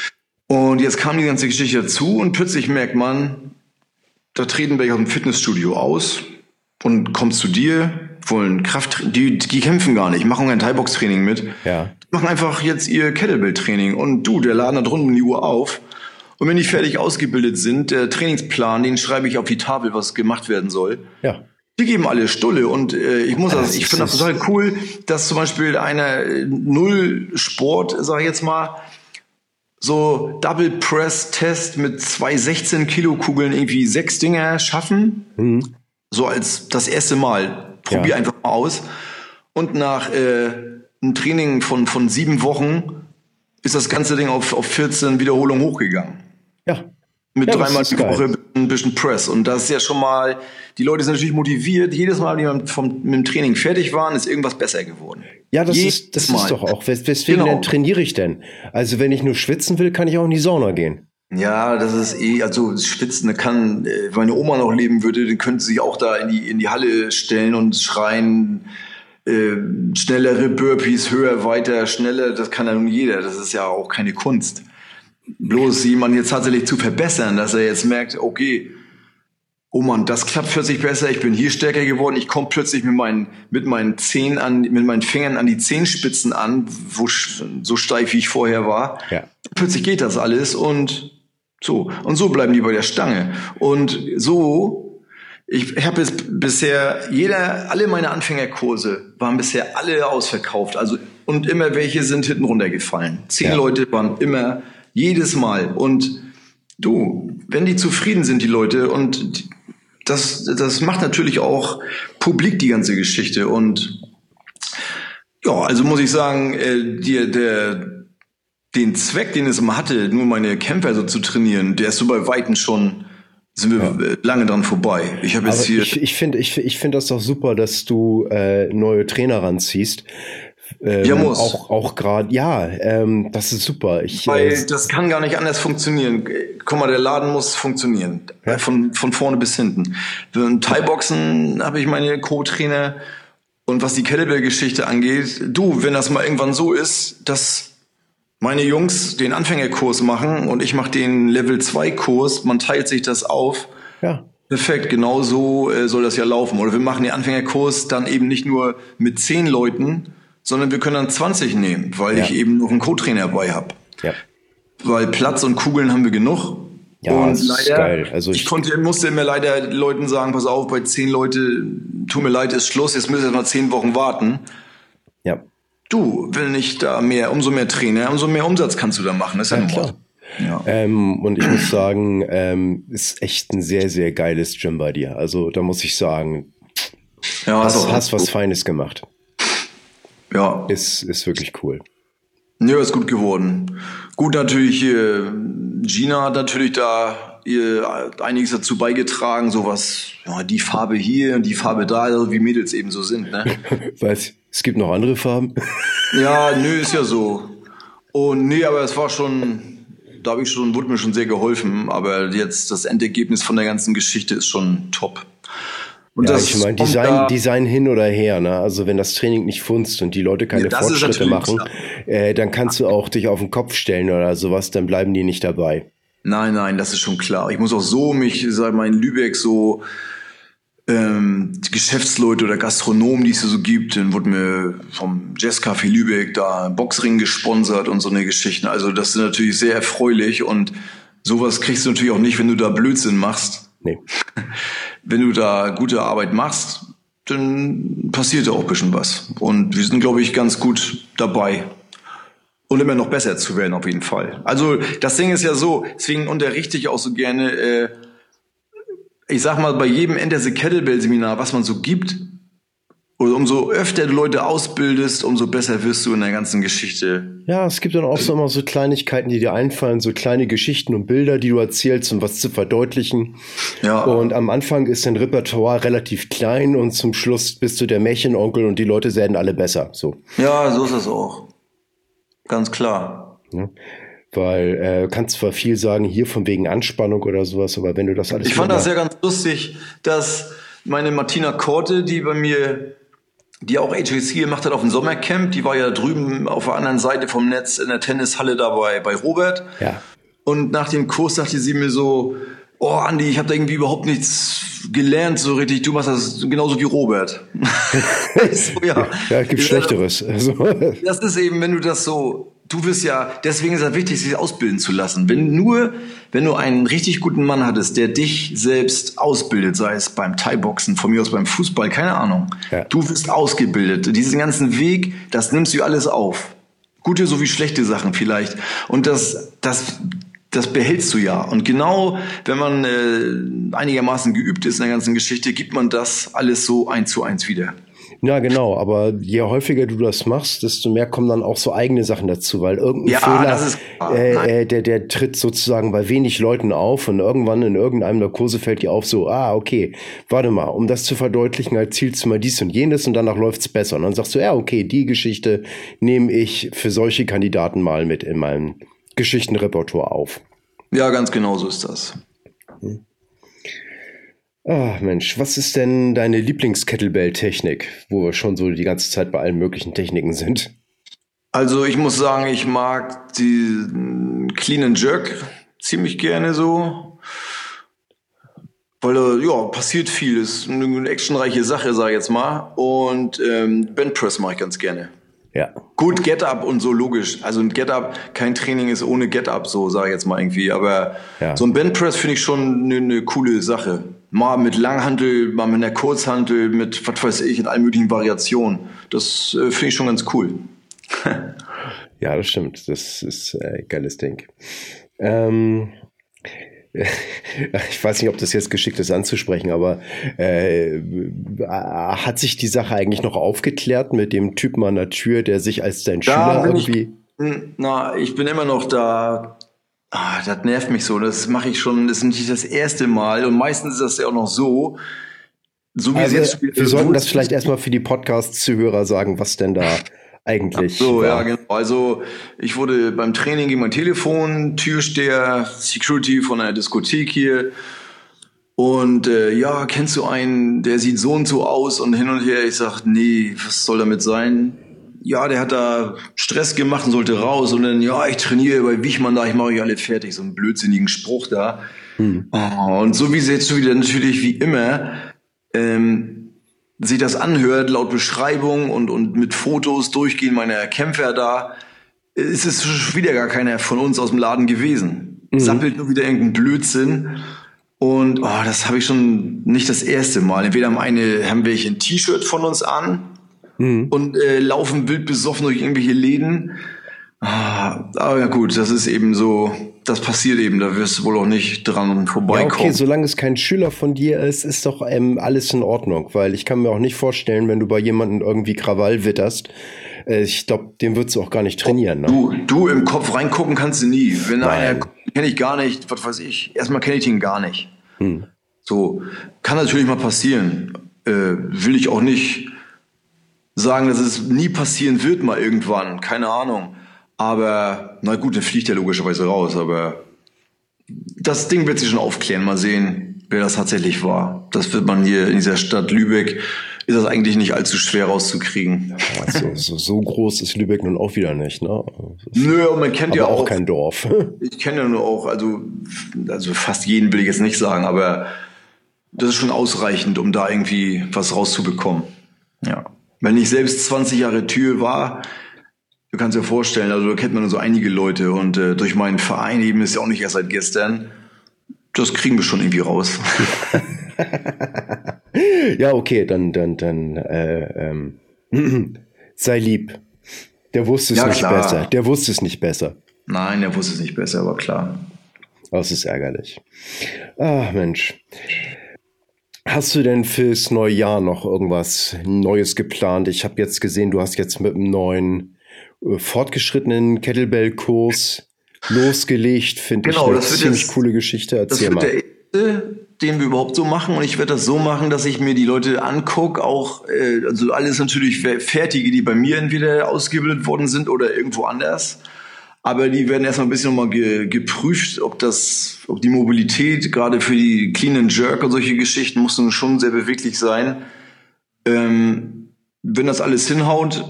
Und jetzt kam die ganze Geschichte dazu und plötzlich merkt man, da treten welche aus dem Fitnessstudio aus und kommt zu dir, wollen Kraft, die, die kämpfen gar nicht, machen ein Thai-Box-Training mit. Ja. Machen einfach jetzt ihr Kettlebell-Training und du, der laden da drunten die Uhr auf und wenn die fertig ausgebildet sind, der Trainingsplan, den schreibe ich auf die Tafel, was gemacht werden soll. Ja. Die geben alle Stulle und äh, ich muss das, ich finde das total cool, dass zum Beispiel einer äh, Null Sport, sag ich jetzt mal, so Double Press Test mit zwei 16 Kilo Kugeln irgendwie sechs Dinger schaffen. Mhm. So als das erste Mal. Probier ja. einfach mal aus. Und nach äh, einem Training von, von sieben Wochen ist das ganze Ding auf, auf 14 Wiederholungen hochgegangen. Ja. Mit ja, dreimal die Woche ein bisschen Press. Und das ist ja schon mal, die Leute sind natürlich motiviert. Jedes Mal, wenn die vom, mit dem Training fertig waren, ist irgendwas besser geworden. Ja, das ist, das ist doch auch. Weswegen genau. denn trainiere ich denn? Also, wenn ich nur schwitzen will, kann ich auch in die Sauna gehen. Ja, das ist eh, also Schwitzen kann, äh, wenn meine Oma noch leben würde, dann könnte sie auch da in die, in die Halle stellen und schreien, äh, schnellere Burpees, höher, weiter, schneller, das kann ja nun jeder. Das ist ja auch keine Kunst bloß jemand jetzt tatsächlich zu verbessern, dass er jetzt merkt, okay, oh Mann, das klappt plötzlich besser, ich bin hier stärker geworden, ich komme plötzlich mit meinen, mit meinen Zehen an, mit meinen Fingern an die Zehenspitzen an, wo, so steif wie ich vorher war. Ja. Plötzlich geht das alles und so. Und so bleiben die bei der Stange. Und so, ich, ich habe jetzt bisher, jeder, alle meine Anfängerkurse waren bisher alle ausverkauft. Also, und immer welche sind hinten runtergefallen. Zehn ja. Leute waren immer jedes Mal. Und du, wenn die zufrieden sind, die Leute, und das, das macht natürlich auch publik die ganze Geschichte. Und ja, also muss ich sagen, äh, die, der, den Zweck, den es immer hatte, nur meine Kämpfer so zu trainieren, der ist so bei Weitem schon sind wir ja. lange dran vorbei. Ich habe jetzt hier. Ich, ich finde ich, ich finde das doch super, dass du äh, neue Trainer ranziehst. Ähm, ja, muss. Auch, auch gerade, ja, ähm, das ist super. Ich, Weil äh, das kann gar nicht anders funktionieren. Guck mal, der Laden muss funktionieren. Ja? Von, von vorne bis hinten. Im Thai-Boxen habe ich meine Co-Trainer und was die Kettlebell-Geschichte angeht, du, wenn das mal irgendwann so ist, dass meine Jungs den Anfängerkurs machen und ich mache den Level 2 Kurs, man teilt sich das auf. Ja. Perfekt, genau so äh, soll das ja laufen. Oder wir machen den Anfängerkurs dann eben nicht nur mit zehn Leuten, sondern wir können dann 20 nehmen, weil ja. ich eben noch einen Co-Trainer dabei habe. Ja. Weil Platz und Kugeln haben wir genug. Ja, und leider, geil. Also ich, ich, konnte, musste immer leider Leuten sagen, pass auf, bei zehn Leute, tut mir leid, ist Schluss, jetzt müssen wir mal zehn Wochen warten. Ja. Du, will nicht da mehr, umso mehr Trainer, umso mehr Umsatz kannst du da machen, das ist ja, ja klar. Ja. Ähm, und ich muss sagen, ähm, ist echt ein sehr, sehr geiles Gym bei dir. Also da muss ich sagen, ja, hast, hast was Feines gemacht. Ja. Ist, ist wirklich cool. Ja, ist gut geworden. Gut, natürlich, äh, Gina hat natürlich da einiges dazu beigetragen, sowas, ja, die Farbe hier und die Farbe da, also wie Mädels eben so sind, ne? Weiß, es gibt noch andere Farben? ja, nö, ist ja so. Und nee, aber es war schon, da habe ich schon, wurde mir schon sehr geholfen, aber jetzt das Endergebnis von der ganzen Geschichte ist schon top. Und ja, das ich meine, Design, Design hin oder her, ne? Also wenn das Training nicht funzt und die Leute keine ja, Fortschritte machen, äh, dann kannst du auch dich auf den Kopf stellen oder sowas, dann bleiben die nicht dabei. Nein, nein, das ist schon klar. Ich muss auch so mich, sag mal, in Lübeck so ähm, Geschäftsleute oder Gastronomen, die es so gibt, dann wurde mir vom Jazzcafé Lübeck da ein Boxring gesponsert und so eine Geschichte. Also das ist natürlich sehr erfreulich und sowas kriegst du natürlich auch nicht, wenn du da Blödsinn machst. Nee. Wenn du da gute Arbeit machst, dann passiert da auch ein bisschen was. Und wir sind, glaube ich, ganz gut dabei. Und immer noch besser zu werden, auf jeden Fall. Also das Ding ist ja so, deswegen unterrichte ich auch so gerne, äh, ich sag mal, bei jedem Enter the Kettlebell Seminar, was man so gibt, oder umso öfter du Leute ausbildest, umso besser wirst du in der ganzen Geschichte. Ja, es gibt dann auch so immer so Kleinigkeiten, die dir einfallen, so kleine Geschichten und Bilder, die du erzählst, um was zu verdeutlichen. Ja. Und am Anfang ist dein Repertoire relativ klein und zum Schluss bist du der Märchenonkel und die Leute werden alle besser. So. Ja, so ist es auch. Ganz klar. Ja. Weil äh, kannst zwar viel sagen, hier von wegen Anspannung oder sowas, aber wenn du das alles. Ich fand das ja ganz lustig, dass meine Martina Korte, die bei mir die auch HSC gemacht hat auf dem Sommercamp. Die war ja drüben auf der anderen Seite vom Netz in der Tennishalle dabei bei Robert. Ja. Und nach dem Kurs sagte sie mir so, oh Andi, ich habe da irgendwie überhaupt nichts gelernt so richtig. Du machst das genauso wie Robert. so, ja. ja, gibt Schlechteres. Also. Das ist eben, wenn du das so du wirst ja, deswegen ist es wichtig, sich ausbilden zu lassen. Wenn nur, wenn du einen richtig guten Mann hattest, der dich selbst ausbildet, sei es beim Thai-Boxen, von mir aus beim Fußball, keine Ahnung. Ja. Du wirst ausgebildet. Diesen ganzen Weg, das nimmst du alles auf. Gute sowie schlechte Sachen vielleicht. Und das, das, das behältst du ja. Und genau, wenn man äh, einigermaßen geübt ist in der ganzen Geschichte, gibt man das alles so eins zu eins wieder. Ja, genau, aber je häufiger du das machst, desto mehr kommen dann auch so eigene Sachen dazu, weil irgendein ja, Fehler, ist, äh, äh, der, der tritt sozusagen bei wenig Leuten auf und irgendwann in irgendeinem der Kurse fällt dir auf so, ah, okay, warte mal, um das zu verdeutlichen, erzielst du mal dies und jenes und danach läuft's besser. Und dann sagst du, ja, okay, die Geschichte nehme ich für solche Kandidaten mal mit in meinem Geschichtenrepertoire auf. Ja, ganz genau so ist das. Hm. Ach Mensch, was ist denn deine Lieblings-Kettlebell-Technik, wo wir schon so die ganze Zeit bei allen möglichen Techniken sind? Also ich muss sagen, ich mag die Clean and Jerk ziemlich gerne so. Weil ja, passiert viel. Ist eine actionreiche Sache, sag ich jetzt mal. Und ähm, Press mache ich ganz gerne. Ja. Gut, Get-Up und so, logisch. Also ein Get-Up, kein Training ist ohne Get-Up, so sage ich jetzt mal irgendwie. Aber ja. so ein Press finde ich schon eine, eine coole Sache mal mit Langhantel, mal mit einer Kurzhantel, mit was weiß ich, in allen möglichen Variationen. Das äh, finde ich schon ganz cool. ja, das stimmt. Das ist äh, ein geiles Ding. Ähm, ich weiß nicht, ob das jetzt geschickt ist anzusprechen, aber äh, hat sich die Sache eigentlich noch aufgeklärt mit dem Typen an der Tür, der sich als dein Schüler irgendwie. Ich, na, ich bin immer noch da Ah, das nervt mich so. Das mache ich schon, das ist nicht das erste Mal. Und meistens ist das ja auch noch so. So wie also, es jetzt Wir sollten das vielleicht erstmal für die Podcast-Zuhörer sagen, was denn da eigentlich. Ach so, war. ja, genau. Also ich wurde beim Training gegen mein Telefon, Türsteher, Security von einer Diskothek hier. Und äh, ja, kennst du einen, der sieht so und so aus und hin und her. Ich sag, nee, was soll damit sein? Ja, der hat da Stress gemacht und sollte raus und dann, ja, ich trainiere bei Wichmann da, ich mache euch alle fertig, so einen blödsinnigen Spruch da. Hm. Oh, und so wie sie jetzt wieder natürlich wie immer ähm, sich das anhört, laut Beschreibung und, und mit Fotos durchgehen meiner Kämpfer da, ist es schon wieder gar keiner von uns aus dem Laden gewesen. Mhm. Sappelt nur wieder irgendein Blödsinn. Und oh, das habe ich schon nicht das erste Mal. Entweder haben eine haben welche ein T-Shirt von uns an mhm. und äh, laufen wild besoffen durch irgendwelche Läden. Ah, aber ja gut, das ist eben so, das passiert eben, da wirst du wohl auch nicht dran vorbeikommen. Ja, okay, solange es kein Schüler von dir ist, ist doch ähm, alles in Ordnung, weil ich kann mir auch nicht vorstellen, wenn du bei jemandem irgendwie Krawall witterst, äh, ich glaube, den würdest du auch gar nicht trainieren. Ne? Du, du im Kopf reingucken kannst du nie. Wenn Nein. einer kenne ich gar nicht, was weiß ich, erstmal kenne ich ihn gar nicht. Hm. So, kann natürlich mal passieren. Äh, will ich auch nicht sagen, dass es nie passieren wird, mal irgendwann. Keine Ahnung. Aber, na gut, dann fliegt er logischerweise raus. Aber das Ding wird sich schon aufklären. Mal sehen, wer das tatsächlich war. Das wird man hier in dieser Stadt Lübeck, ist das eigentlich nicht allzu schwer rauszukriegen. Ja, so, so, so, groß ist Lübeck nun auch wieder nicht, ne? Nö, man kennt ja auch, auch kein Dorf. Ich kenne ja nur auch, also, also fast jeden will ich jetzt nicht sagen, aber das ist schon ausreichend, um da irgendwie was rauszubekommen. Ja. Wenn ich selbst 20 Jahre Tür war, du kannst dir vorstellen, also da kennt man so einige Leute und äh, durch meinen Verein eben ist ja auch nicht erst seit gestern. Das kriegen wir schon irgendwie raus. ja, okay, dann, dann, dann, äh, ähm, sei lieb. Der wusste es ja, nicht klar. besser. Der wusste es nicht besser. Nein, der wusste es nicht besser, aber klar. Das ist ärgerlich. Ach, Mensch. Hast du denn fürs neue Jahr noch irgendwas Neues geplant? Ich habe jetzt gesehen, du hast jetzt mit einem neuen äh, fortgeschrittenen Kettlebell-Kurs losgelegt. Finde genau, ich eine ziemlich jetzt, coole Geschichte. Erzähl das wird mal. Der erste, den wir überhaupt so machen und ich werde das so machen, dass ich mir die Leute angucke, auch äh, also alles natürlich fertige, die bei mir entweder ausgebildet worden sind oder irgendwo anders aber die werden erstmal ein bisschen nochmal ge, geprüft, ob das, ob die Mobilität, gerade für die Clean and Jerk und solche Geschichten, muss dann schon sehr beweglich sein. Ähm, wenn das alles hinhaut,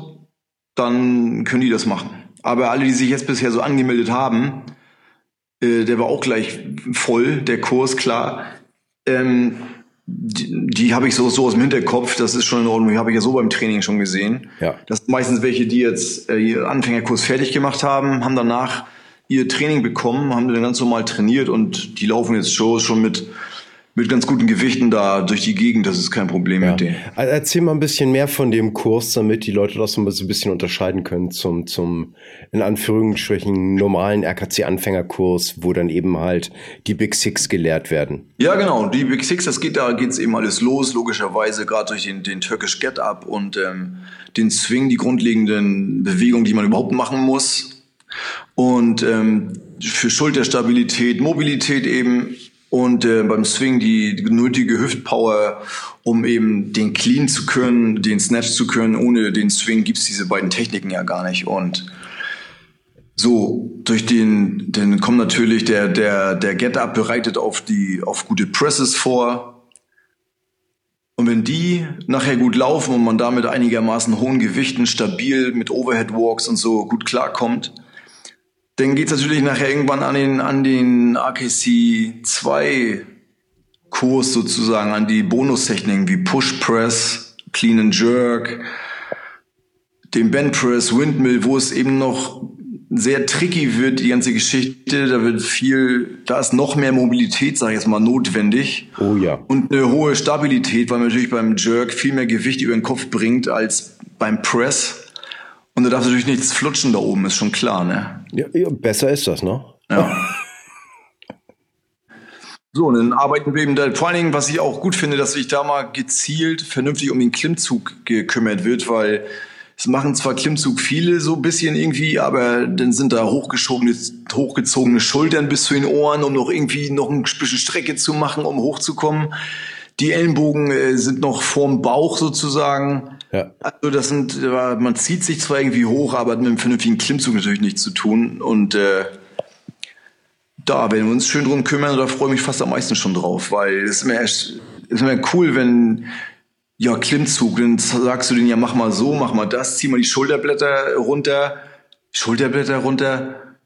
dann können die das machen. Aber alle, die sich jetzt bisher so angemeldet haben, äh, der war auch gleich voll, der Kurs, klar. Ähm, die, die habe ich so, so aus dem Hinterkopf, das ist schon in Ordnung, die habe ich ja so beim Training schon gesehen. Ja. Das sind meistens welche, die jetzt äh, ihren Anfängerkurs fertig gemacht haben, haben danach ihr Training bekommen, haben dann ganz normal trainiert und die laufen jetzt Shows schon mit mit ganz guten Gewichten da durch die Gegend, das ist kein Problem ja. mit denen. Also erzähl mal ein bisschen mehr von dem Kurs, damit die Leute das so ein bisschen unterscheiden können zum, zum in Anführungsstrichen normalen RKC-Anfängerkurs, wo dann eben halt die Big Six gelehrt werden. Ja, genau, die Big Six, das geht da geht's eben alles los, logischerweise, gerade durch den, den Turkish Get-Up und ähm, den Swing, die grundlegenden Bewegungen, die man überhaupt machen muss. Und ähm, für Schulterstabilität, Mobilität eben und äh, beim Swing die, nötige Hüftpower, um eben den Clean zu können, den Snatch zu können. Ohne den Swing gibt's diese beiden Techniken ja gar nicht. Und so, durch den, den kommt natürlich der, der, der Get-Up bereitet auf die, auf gute Presses vor. Und wenn die nachher gut laufen und man damit einigermaßen hohen Gewichten stabil mit Overhead Walks und so gut klarkommt, dann geht es natürlich nachher irgendwann an den, an den AKC 2 Kurs sozusagen, an die Bonustechniken wie Push Press, Clean and Jerk, den Bend Press, Windmill, wo es eben noch sehr tricky wird, die ganze Geschichte. Da wird viel, da ist noch mehr Mobilität, sage ich jetzt mal, notwendig. Oh ja. Und eine hohe Stabilität, weil man natürlich beim Jerk viel mehr Gewicht über den Kopf bringt als beim Press. Und da darf natürlich nichts flutschen da oben, ist schon klar, ne? Ja, ja besser ist das, ne? Ja. so, und dann arbeiten wir eben da, vor allen Dingen, was ich auch gut finde, dass sich da mal gezielt vernünftig um den Klimmzug gekümmert wird, weil es machen zwar Klimmzug viele so ein bisschen irgendwie, aber dann sind da hochgeschobene, hochgezogene Schultern bis zu den Ohren, um noch irgendwie noch ein bisschen Strecke zu machen, um hochzukommen. Die Ellenbogen äh, sind noch vorm Bauch sozusagen. Ja. Also das sind, man zieht sich zwar irgendwie hoch, aber mit einem vernünftigen Klimmzug natürlich nichts zu tun. Und äh, da werden wir uns schön drum kümmern, da freue ich mich fast am meisten schon drauf, weil es ist immer, ist immer cool, wenn ja, Klimmzug, dann sagst du denen ja, mach mal so, mach mal das, zieh mal die Schulterblätter runter, Schulterblätter runter.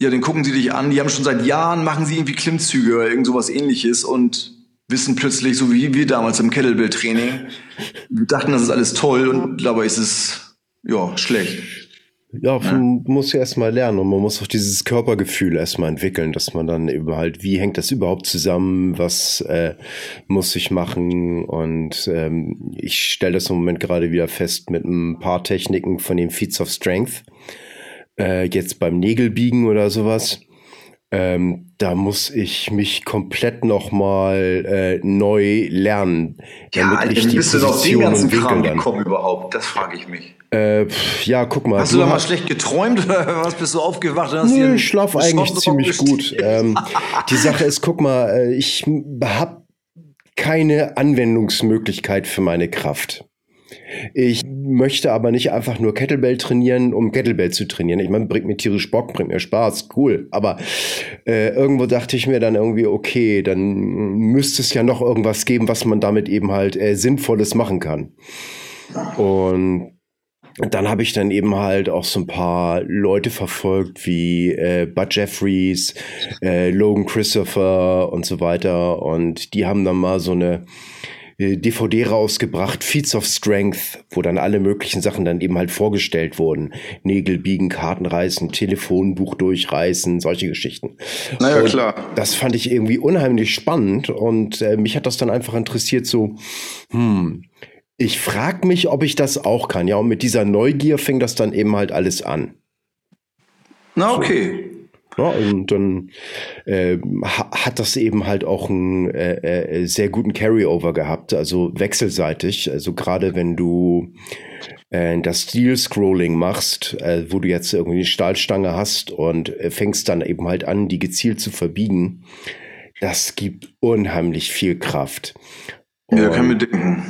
Ja, dann gucken sie dich an, die haben schon seit Jahren, machen sie irgendwie Klimmzüge oder irgend sowas ähnliches und wissen plötzlich, so wie wir damals im Kettlebell-Training, dachten, das ist alles toll und dabei ist es, ja, schlecht. Ja, man muss ja erstmal lernen und man muss auch dieses Körpergefühl erstmal entwickeln, dass man dann eben halt, wie hängt das überhaupt zusammen, was äh, muss ich machen und ähm, ich stelle das im Moment gerade wieder fest mit ein paar Techniken von den Feats of Strength, äh, jetzt beim Nägelbiegen oder sowas ähm, da muss ich mich komplett nochmal äh, neu lernen. Ja, Alter, wie bist du auf den ganzen Kram gekommen überhaupt? Das frage ich mich. Äh, ja, guck mal. Hast du, du da mal schlecht geträumt oder was bist du aufgewacht? Hast Nö, ich schlafe eigentlich ziemlich gut. ähm, die Sache ist, guck mal, äh, ich habe keine Anwendungsmöglichkeit für meine Kraft. Ich möchte aber nicht einfach nur Kettlebell trainieren, um Kettlebell zu trainieren. Ich meine, bringt mir tierisch Bock, bringt mir Spaß, cool. Aber äh, irgendwo dachte ich mir dann irgendwie, okay, dann müsste es ja noch irgendwas geben, was man damit eben halt äh, Sinnvolles machen kann. Und dann habe ich dann eben halt auch so ein paar Leute verfolgt, wie äh, Bud Jeffries, äh, Logan Christopher und so weiter. Und die haben dann mal so eine DVD rausgebracht, Feats of Strength, wo dann alle möglichen Sachen dann eben halt vorgestellt wurden. Nägel biegen, Karten reißen, Telefonbuch durchreißen, solche Geschichten. Naja, und klar. Das fand ich irgendwie unheimlich spannend und äh, mich hat das dann einfach interessiert, so, hm, ich frag mich, ob ich das auch kann. Ja, und mit dieser Neugier fing das dann eben halt alles an. Na, okay. Ja, und dann äh, hat das eben halt auch einen äh, äh, sehr guten Carryover gehabt, also wechselseitig. Also gerade wenn du äh, das Steel-Scrolling machst, äh, wo du jetzt irgendwie eine Stahlstange hast und äh, fängst dann eben halt an, die gezielt zu verbiegen, das gibt unheimlich viel Kraft. Und ja, kann mir denken.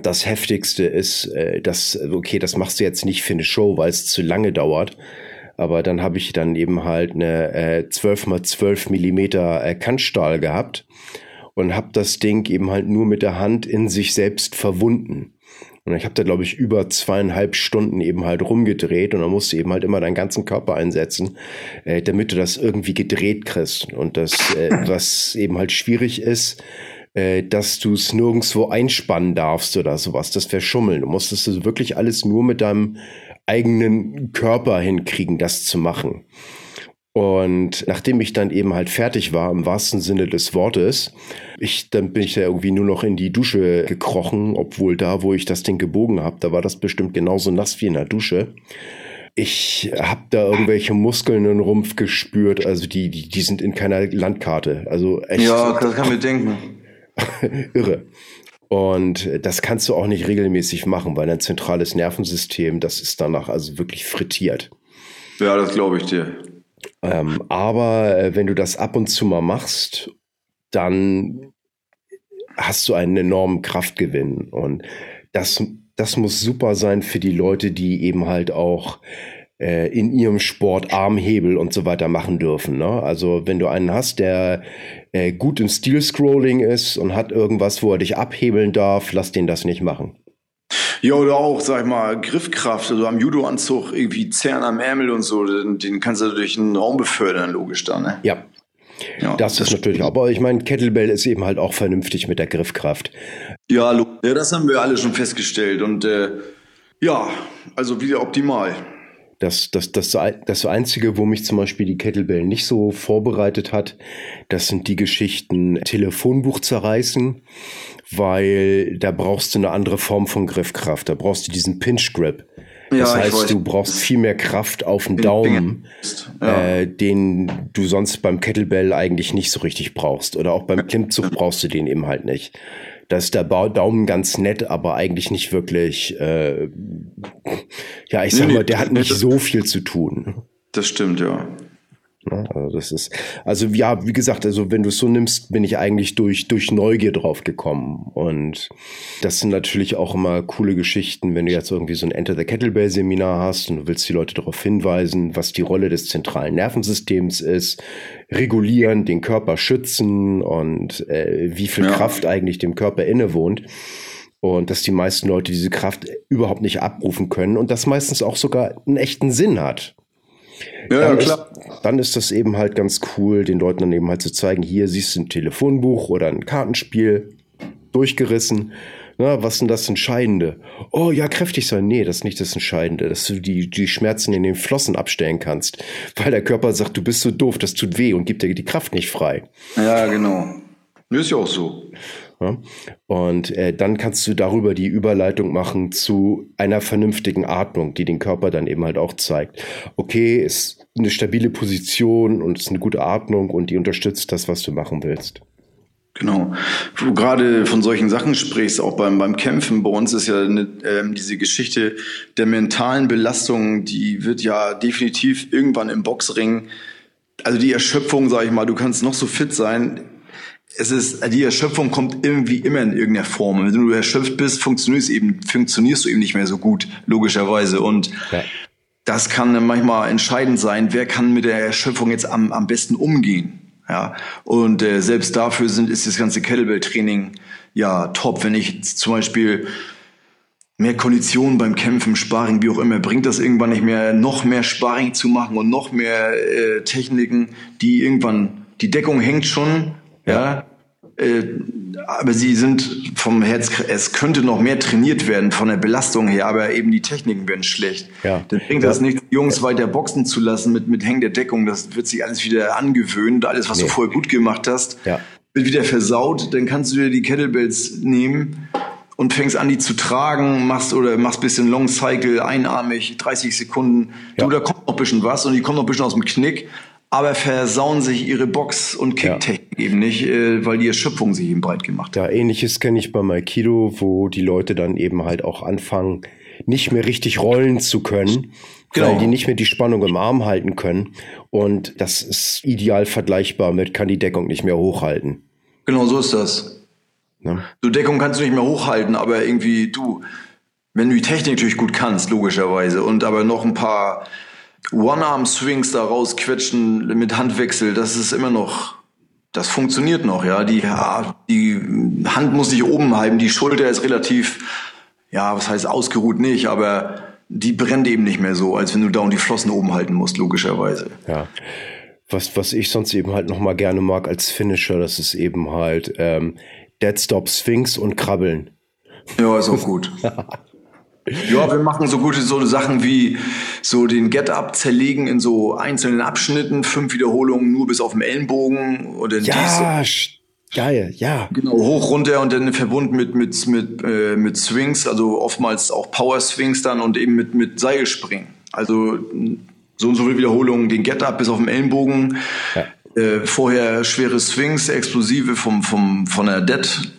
Das Heftigste ist, äh, dass, okay, das machst du jetzt nicht für eine Show, weil es zu lange dauert. Aber dann habe ich dann eben halt eine äh, 12 mal 12 Millimeter äh, Kantstahl gehabt und habe das Ding eben halt nur mit der Hand in sich selbst verwunden. Und ich habe da, glaube ich, über zweieinhalb Stunden eben halt rumgedreht und dann musst du eben halt immer deinen ganzen Körper einsetzen, äh, damit du das irgendwie gedreht kriegst. Und das, äh, was eben halt schwierig ist, äh, dass du es nirgendwo einspannen darfst oder sowas. Das wäre Schummeln. Du musstest das wirklich alles nur mit deinem eigenen Körper hinkriegen, das zu machen. Und nachdem ich dann eben halt fertig war, im wahrsten Sinne des Wortes, ich, dann bin ich ja irgendwie nur noch in die Dusche gekrochen, obwohl da, wo ich das Ding gebogen habe, da war das bestimmt genauso nass wie in der Dusche. Ich habe da irgendwelche Muskeln im Rumpf gespürt, also die, die, die sind in keiner Landkarte. Also echt. Ja, das kann mir denken. Irre. Und das kannst du auch nicht regelmäßig machen, weil dein zentrales Nervensystem, das ist danach also wirklich frittiert. Ja, das glaube ich dir. Ähm, aber äh, wenn du das ab und zu mal machst, dann hast du einen enormen Kraftgewinn. Und das, das muss super sein für die Leute, die eben halt auch äh, in ihrem Sport Armhebel und so weiter machen dürfen. Ne? Also wenn du einen hast, der äh, gut im Stil-Scrolling ist und hat irgendwas, wo er dich abhebeln darf, lass den das nicht machen. Ja, oder auch, sag ich mal, Griffkraft, also am Judo-Anzug irgendwie Zern am Ärmel und so, den, den kannst du durch den Raum befördern, logisch dann, ne? Ja. Ja, das, das ist natürlich, aber ich meine, Kettlebell ist eben halt auch vernünftig mit der Griffkraft. Ja, ja das haben wir alle schon festgestellt und äh, ja, also wieder optimal. Das, das, das, das Einzige, wo mich zum Beispiel die Kettlebell nicht so vorbereitet hat, das sind die Geschichten Telefonbuch zerreißen, weil da brauchst du eine andere Form von Griffkraft. Da brauchst du diesen Pinch Grip. Das ja, heißt, du brauchst viel mehr Kraft auf den Daumen, ja. äh, den du sonst beim Kettlebell eigentlich nicht so richtig brauchst. Oder auch beim Klimmzug brauchst du den eben halt nicht. Da ist der Daumen ganz nett, aber eigentlich nicht wirklich, äh, ja, ich sag nee, mal, der hat nicht so viel zu tun. Das stimmt, ja. Ne? Also das ist, also ja, wie gesagt, also wenn du es so nimmst, bin ich eigentlich durch, durch Neugier drauf gekommen. Und das sind natürlich auch immer coole Geschichten, wenn du jetzt irgendwie so ein Enter the Kettlebell Seminar hast und du willst die Leute darauf hinweisen, was die Rolle des zentralen Nervensystems ist, regulieren, den Körper schützen und äh, wie viel ja. Kraft eigentlich dem Körper innewohnt. Und dass die meisten Leute diese Kraft überhaupt nicht abrufen können und das meistens auch sogar einen echten Sinn hat. Ja, dann, klar. Ist, dann ist das eben halt ganz cool, den Leuten dann eben halt zu zeigen, hier siehst du ein Telefonbuch oder ein Kartenspiel durchgerissen. Na, was ist denn das Entscheidende? Oh ja, kräftig sein. Nee, das ist nicht das Entscheidende, dass du die, die Schmerzen in den Flossen abstellen kannst. Weil der Körper sagt, du bist so doof, das tut weh und gibt dir die Kraft nicht frei. Ja, genau. Ist ja auch so. Ja? Und äh, dann kannst du darüber die Überleitung machen zu einer vernünftigen Atmung, die den Körper dann eben halt auch zeigt. Okay, ist eine stabile Position und ist eine gute Atmung und die unterstützt das, was du machen willst. Genau. Du gerade von solchen Sachen sprichst, auch beim, beim Kämpfen, bei uns ist ja eine, äh, diese Geschichte der mentalen Belastung, die wird ja definitiv irgendwann im Boxring, also die Erschöpfung, sag ich mal, du kannst noch so fit sein, es ist, die Erschöpfung kommt irgendwie immer in irgendeiner Form. Wenn du erschöpft bist, funktionierst, eben, funktionierst du eben nicht mehr so gut, logischerweise. Und ja. das kann manchmal entscheidend sein, wer kann mit der Erschöpfung jetzt am, am besten umgehen. Ja, und äh, selbst dafür sind, ist das ganze Kettlebell-Training ja top. Wenn ich zum Beispiel mehr Konditionen beim Kämpfen, Sparring, wie auch immer, bringt das irgendwann nicht mehr, noch mehr Sparring zu machen und noch mehr äh, Techniken, die irgendwann, die Deckung hängt schon, ja. Äh, aber sie sind vom Herz, es könnte noch mehr trainiert werden von der Belastung her, aber eben die Techniken werden schlecht. Ja. Dann bringt das nicht, Jungs weiter boxen zu lassen mit, mit hängender Deckung. Das wird sich alles wieder angewöhnt. Alles, was nee. du vorher gut gemacht hast, ja. wird wieder versaut. Dann kannst du dir die Kettlebells nehmen und fängst an, die zu tragen, machst oder machst bisschen Long Cycle, einarmig, 30 Sekunden. Ja. Du, da kommt noch ein bisschen was und die kommt noch ein bisschen aus dem Knick. Aber versauen sich ihre Box- und Kicktechnik ja. eben nicht, äh, weil die Erschöpfung sich eben breit gemacht hat. Ja, ähnliches kenne ich beim Aikido, wo die Leute dann eben halt auch anfangen, nicht mehr richtig rollen zu können, genau. weil die nicht mehr die Spannung im Arm halten können. Und das ist ideal vergleichbar mit kann die Deckung nicht mehr hochhalten. Genau, so ist das. Ja. So Deckung kannst du nicht mehr hochhalten, aber irgendwie du, wenn du die Technik natürlich gut kannst, logischerweise, und aber noch ein paar One-Arm-Swings da rausquetschen mit Handwechsel, das ist immer noch, das funktioniert noch, ja. Die, die Hand muss sich oben halten, die Schulter ist relativ, ja, was heißt ausgeruht nicht, aber die brennt eben nicht mehr so, als wenn du da und die Flossen oben halten musst, logischerweise. Ja. Was, was ich sonst eben halt nochmal gerne mag als Finisher, das ist eben halt ähm, Dead Stop Sphinx und Krabbeln. Ja, ist auch gut. Ja, wir machen so gute so Sachen wie so den Get-Up zerlegen in so einzelnen Abschnitten, fünf Wiederholungen nur bis auf den Ellenbogen oder ja, geil, ja. Genau, hoch runter und dann verbunden mit mit mit äh, mit Swings, also oftmals auch Power Swings dann und eben mit mit Seilspringen. Also so und so viele Wiederholungen den Get-Up bis auf den Ellenbogen. Ja. Äh, vorher schwere Swings, explosive vom vom von der Dead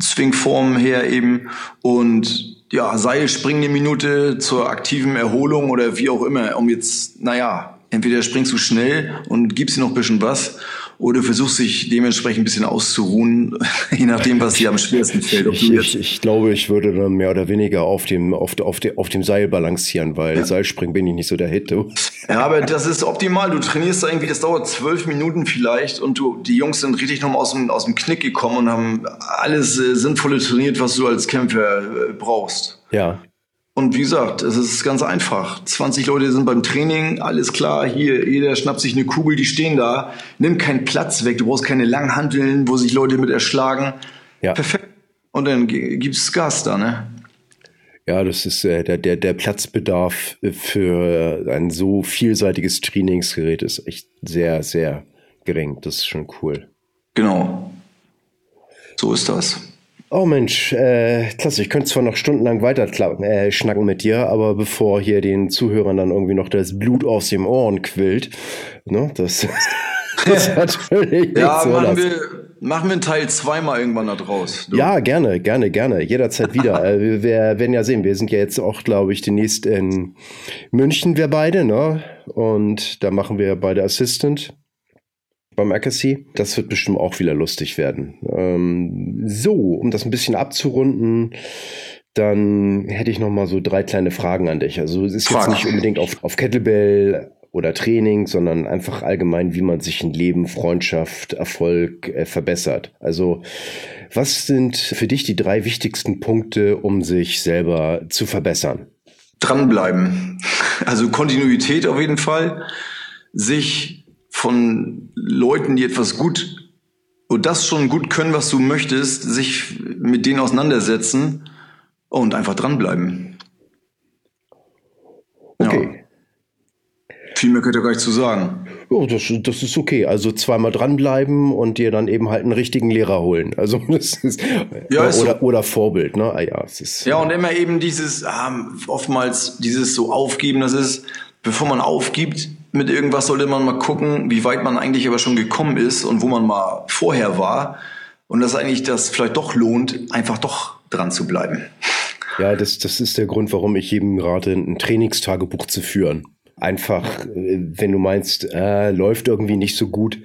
Swing-Form her eben und ja, Seil springen eine Minute zur aktiven Erholung oder wie auch immer, um jetzt, naja, entweder springst du schnell und gibst dir noch ein bisschen was oder versuchst dich dementsprechend ein bisschen auszuruhen, je nachdem, was dir am schwersten fällt. Ich, ich, ich, glaube, ich würde dann mehr oder weniger auf dem, auf, auf, de, auf dem Seil balancieren, weil ja. Seilspringen bin ich nicht so der Hit. Du. Ja, aber das ist optimal. Du trainierst irgendwie, das dauert zwölf Minuten vielleicht und du, die Jungs sind richtig nochmal aus dem, aus dem Knick gekommen und haben alles äh, Sinnvolle trainiert, was du als Kämpfer äh, brauchst. Ja. Und wie gesagt, es ist ganz einfach. 20 Leute sind beim Training, alles klar, hier, jeder schnappt sich eine Kugel, die stehen da. Nimm keinen Platz weg, du brauchst keine langen Handeln, wo sich Leute mit erschlagen. Ja. Perfekt. Und dann gibt's Gas da, ne? Ja, das ist äh, der, der, der Platzbedarf für ein so vielseitiges Trainingsgerät ist echt sehr, sehr gering. Das ist schon cool. Genau. So ist das. Oh Mensch, äh, klasse. Ich könnte zwar noch stundenlang weiter äh, schnacken mit dir, aber bevor hier den Zuhörern dann irgendwie noch das Blut aus dem Ohren quillt, ne, das, das natürlich Ja, so machen, wir, machen wir einen Teil zweimal irgendwann da draus. Du. Ja, gerne, gerne, gerne. Jederzeit wieder. äh, wir, wir werden ja sehen, wir sind ja jetzt auch, glaube ich, demnächst in München, wir beide, ne? Und da machen wir beide Assistant beim Accuracy. Das wird bestimmt auch wieder lustig werden. Ähm, so, um das ein bisschen abzurunden, dann hätte ich noch mal so drei kleine Fragen an dich. Also es ist Fragen. jetzt nicht unbedingt auf, auf Kettlebell oder Training, sondern einfach allgemein, wie man sich in Leben, Freundschaft, Erfolg äh, verbessert. Also was sind für dich die drei wichtigsten Punkte, um sich selber zu verbessern? Dranbleiben. Also Kontinuität auf jeden Fall. Sich von Leuten, die etwas gut und das schon gut können, was du möchtest, sich mit denen auseinandersetzen und einfach dranbleiben. Okay. Ja. Viel mehr könnt ihr gar nicht zu sagen. Oh, das, das ist okay. Also zweimal dranbleiben und dir dann eben halt einen richtigen Lehrer holen. Also das ist, ja, ist oder, so. oder Vorbild, ne? Ah, ja, es ist, ja, und immer eben dieses, ähm, oftmals dieses so aufgeben, das ist, bevor man aufgibt, mit irgendwas sollte man mal gucken, wie weit man eigentlich aber schon gekommen ist und wo man mal vorher war. Und dass eigentlich das vielleicht doch lohnt, einfach doch dran zu bleiben. Ja, das, das ist der Grund, warum ich jedem rate, ein Trainingstagebuch zu führen. Einfach, äh, wenn du meinst, äh, läuft irgendwie nicht so gut,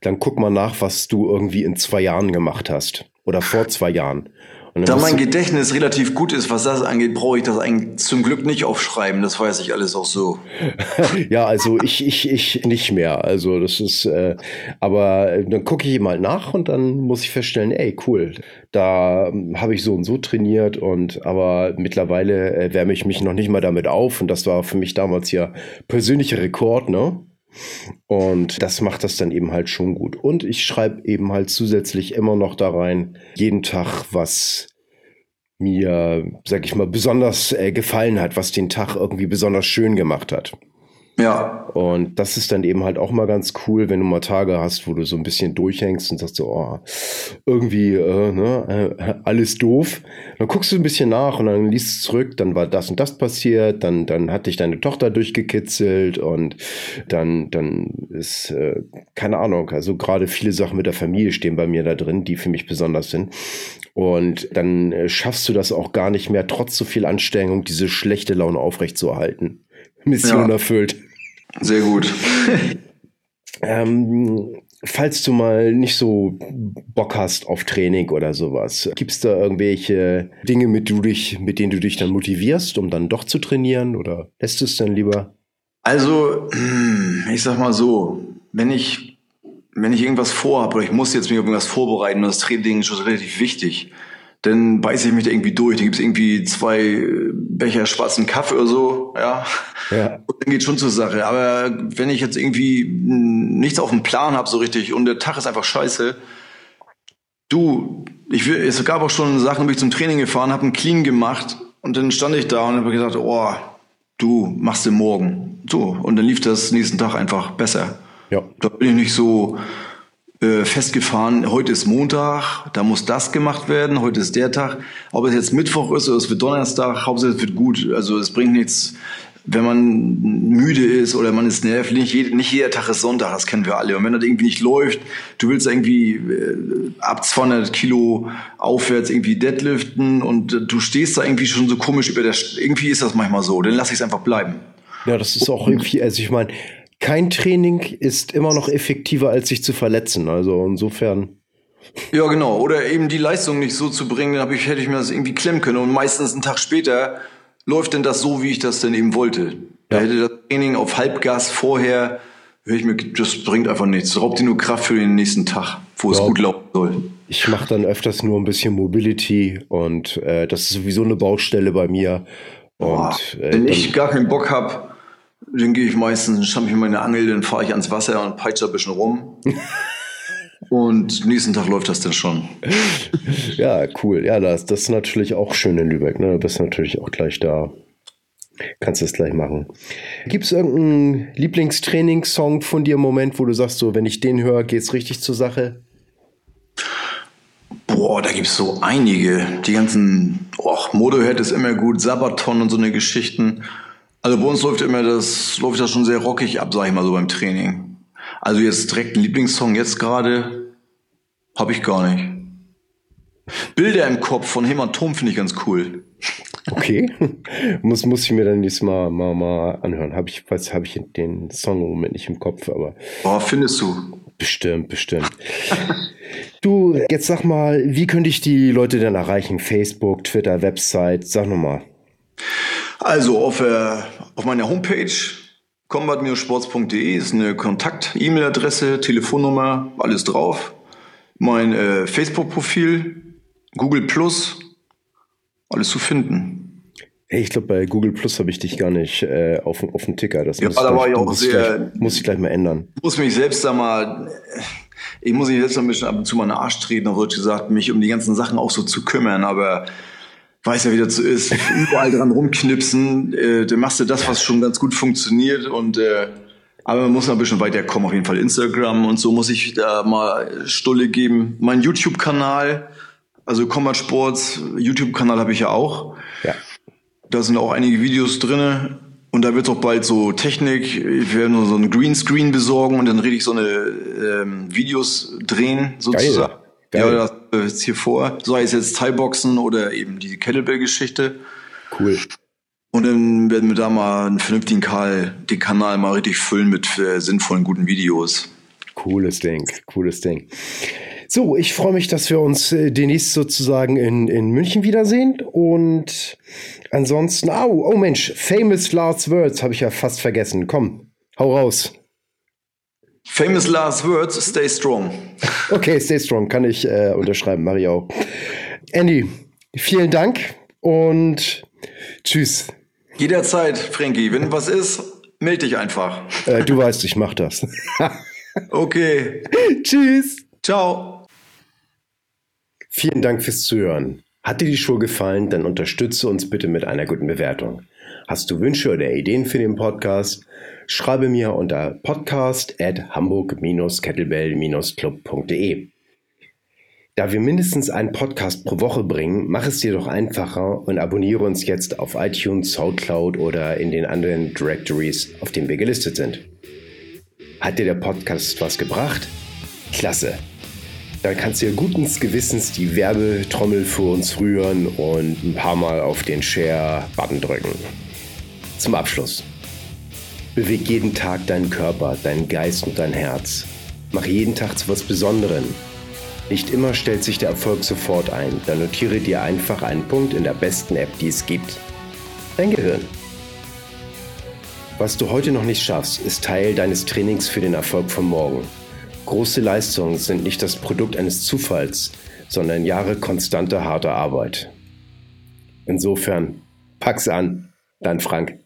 dann guck mal nach, was du irgendwie in zwei Jahren gemacht hast. Oder vor zwei Jahren. Da mein Gedächtnis relativ gut ist, was das angeht, brauche ich das eigentlich zum Glück nicht aufschreiben. Das weiß ich alles auch so. ja, also ich, ich, ich nicht mehr. Also das ist, äh, aber äh, dann gucke ich mal nach und dann muss ich feststellen, ey, cool, da ähm, habe ich so und so trainiert und aber mittlerweile äh, wärme ich mich noch nicht mal damit auf und das war für mich damals ja persönlicher Rekord, ne? Und das macht das dann eben halt schon gut. Und ich schreibe eben halt zusätzlich immer noch da rein, jeden Tag, was mir, sag ich mal, besonders äh, gefallen hat, was den Tag irgendwie besonders schön gemacht hat. Ja. Und das ist dann eben halt auch mal ganz cool, wenn du mal Tage hast, wo du so ein bisschen durchhängst und sagst so, oh, irgendwie äh, ne, äh, alles doof. Dann guckst du ein bisschen nach und dann liest du zurück, dann war das und das passiert, dann, dann hat dich deine Tochter durchgekitzelt und dann, dann ist, äh, keine Ahnung, also gerade viele Sachen mit der Familie stehen bei mir da drin, die für mich besonders sind. Und dann äh, schaffst du das auch gar nicht mehr, trotz so viel Anstrengung, diese schlechte Laune aufrechtzuerhalten. Mission ja. erfüllt. Sehr gut. ähm, falls du mal nicht so Bock hast auf Training oder sowas, gibt es da irgendwelche Dinge, mit, du dich, mit denen du dich dann motivierst, um dann doch zu trainieren oder lässt du es dann lieber? Also, ich sag mal so, wenn ich, wenn ich irgendwas vorhabe oder ich muss jetzt mich auf irgendwas vorbereiten, das Training ist schon relativ wichtig, dann beiße ich mich da irgendwie durch. Da gibt es irgendwie zwei Becher schwarzen Kaffee oder so, ja. ja. Und dann geht schon zur Sache. Aber wenn ich jetzt irgendwie nichts auf dem Plan habe so richtig und der Tag ist einfach scheiße, du, ich will, es gab auch schon Sachen, wo ich zum Training gefahren, habe einen Clean gemacht und dann stand ich da und habe gesagt, oh, du machst den morgen. So, und dann lief das nächsten Tag einfach besser. Ja. Da bin ich nicht so, äh, festgefahren, heute ist Montag, da muss das gemacht werden, heute ist der Tag. Ob es jetzt Mittwoch ist oder es wird Donnerstag, Hauptsache es wird gut. Also es bringt nichts, wenn man müde ist oder man ist nervlich. Nicht, nicht jeder Tag ist Sonntag, das kennen wir alle. Und wenn das irgendwie nicht läuft, du willst irgendwie äh, ab 200 Kilo aufwärts irgendwie deadliften und äh, du stehst da irgendwie schon so komisch über der, irgendwie ist das manchmal so, dann lass ich es einfach bleiben. Ja, das ist auch irgendwie, also ich meine, kein Training ist immer noch effektiver, als sich zu verletzen. Also insofern. Ja, genau. Oder eben die Leistung nicht so zu bringen, dann ich, hätte ich mir das irgendwie klemmen können. Und meistens einen Tag später läuft denn das so, wie ich das denn eben wollte. Ja. Da hätte das Training auf Halbgas vorher, höre ich mir, das bringt einfach nichts. Das raubt dir nur Kraft für den nächsten Tag, wo ja. es gut laufen soll. Ich mache dann öfters nur ein bisschen Mobility und äh, das ist sowieso eine Baustelle bei mir. Und, Boah, äh, wenn ich gar keinen Bock habe, dann gehe ich meistens, schnapp ich mir meine Angel, dann fahre ich ans Wasser und peitsche ein bisschen rum. und nächsten Tag läuft das dann schon. Ja, cool. Ja, das, das ist natürlich auch schön in Lübeck. Ne? Du bist natürlich auch gleich da. Kannst du das gleich machen. Gibt es irgendeinen Lieblingstrainingssong von dir im Moment, wo du sagst, so, wenn ich den höre, geht es richtig zur Sache? Boah, da gibt es so einige. Die ganzen, oh, Motorhead ist immer gut, Sabaton und so eine Geschichten. Also bei uns läuft immer das, läuft das schon sehr rockig ab, sag ich mal so beim Training. Also jetzt direkt einen Lieblingssong jetzt gerade habe ich gar nicht. Bilder im Kopf von Hämatom finde ich ganz cool. Okay, muss, muss ich mir dann nächstes Mal, mal, mal anhören. Habe ich, weiß, habe ich den Song im Moment nicht im Kopf, aber. Oh, findest du? Bestimmt, bestimmt. du, jetzt sag mal, wie könnte ich die Leute denn erreichen? Facebook, Twitter, Website, sag nochmal. Also auf, äh, auf meiner Homepage combat-sports.de ist eine Kontakt-E-Mail-Adresse, Telefonnummer, alles drauf. Mein äh, Facebook-Profil, Google Plus, alles zu finden. Hey, ich glaube, bei Google Plus habe ich dich gar nicht äh, auf, auf dem Ticker. Das ja, muss da war ich auch sehr. Gleich, muss ich gleich mal ändern. Ich muss mich selbst da mal. Ich muss mich selbst ein bisschen ab und zu mal in den Arsch treten, auf Deutsch gesagt, mich um die ganzen Sachen auch so zu kümmern. Aber weiß ja, wie das so ist, überall dran rumknipsen, äh, dann machst du das, was schon ganz gut funktioniert und äh, aber man muss noch ein bisschen weiterkommen, auf jeden Fall Instagram und so muss ich da mal Stulle geben. Mein YouTube-Kanal, also Combat Sports, YouTube-Kanal habe ich ja auch. Ja. Da sind auch einige Videos drinne und da wird auch bald so Technik, ich werde nur so einen Greenscreen besorgen und dann rede ich so eine ähm, Videos drehen sozusagen. Geil. Geil. Ja, das ist hier vor. Sei es jetzt Thai-Boxen oder eben die Kettlebell-Geschichte. Cool. Und dann werden wir da mal einen vernünftigen Kanal, den Kanal mal richtig füllen mit äh, sinnvollen, guten Videos. Cooles Ding, cooles Ding. So, ich freue mich, dass wir uns äh, demnächst sozusagen in, in München wiedersehen. Und ansonsten, oh, oh Mensch, famous last words habe ich ja fast vergessen. Komm, hau raus. Famous last words, stay strong. Okay, stay strong, kann ich äh, unterschreiben, Mario. Andy, vielen Dank und tschüss. Jederzeit, Frankie. Wenn was ist, melde dich einfach. Äh, du weißt, ich mach das. okay. tschüss. Ciao. Vielen Dank fürs Zuhören. Hat dir die Show gefallen, dann unterstütze uns bitte mit einer guten Bewertung. Hast du Wünsche oder Ideen für den Podcast? Schreibe mir unter podcast at hamburg-kettlebell-club.de. Da wir mindestens einen Podcast pro Woche bringen, mach es dir doch einfacher und abonniere uns jetzt auf iTunes, Soundcloud oder in den anderen Directories, auf denen wir gelistet sind. Hat dir der Podcast was gebracht? Klasse! Dann kannst du ja guten Gewissens die Werbetrommel für uns rühren und ein paar Mal auf den Share-Button drücken. Zum Abschluss. Beweg jeden Tag deinen Körper, deinen Geist und dein Herz. Mach jeden Tag zu was Besonderem nicht immer stellt sich der Erfolg sofort ein. Dann notiere dir einfach einen Punkt in der besten App, die es gibt. Dein Gehirn. Was du heute noch nicht schaffst, ist Teil deines Trainings für den Erfolg von morgen. Große Leistungen sind nicht das Produkt eines Zufalls, sondern Jahre konstanter harter Arbeit. Insofern, pack's an, dein Frank.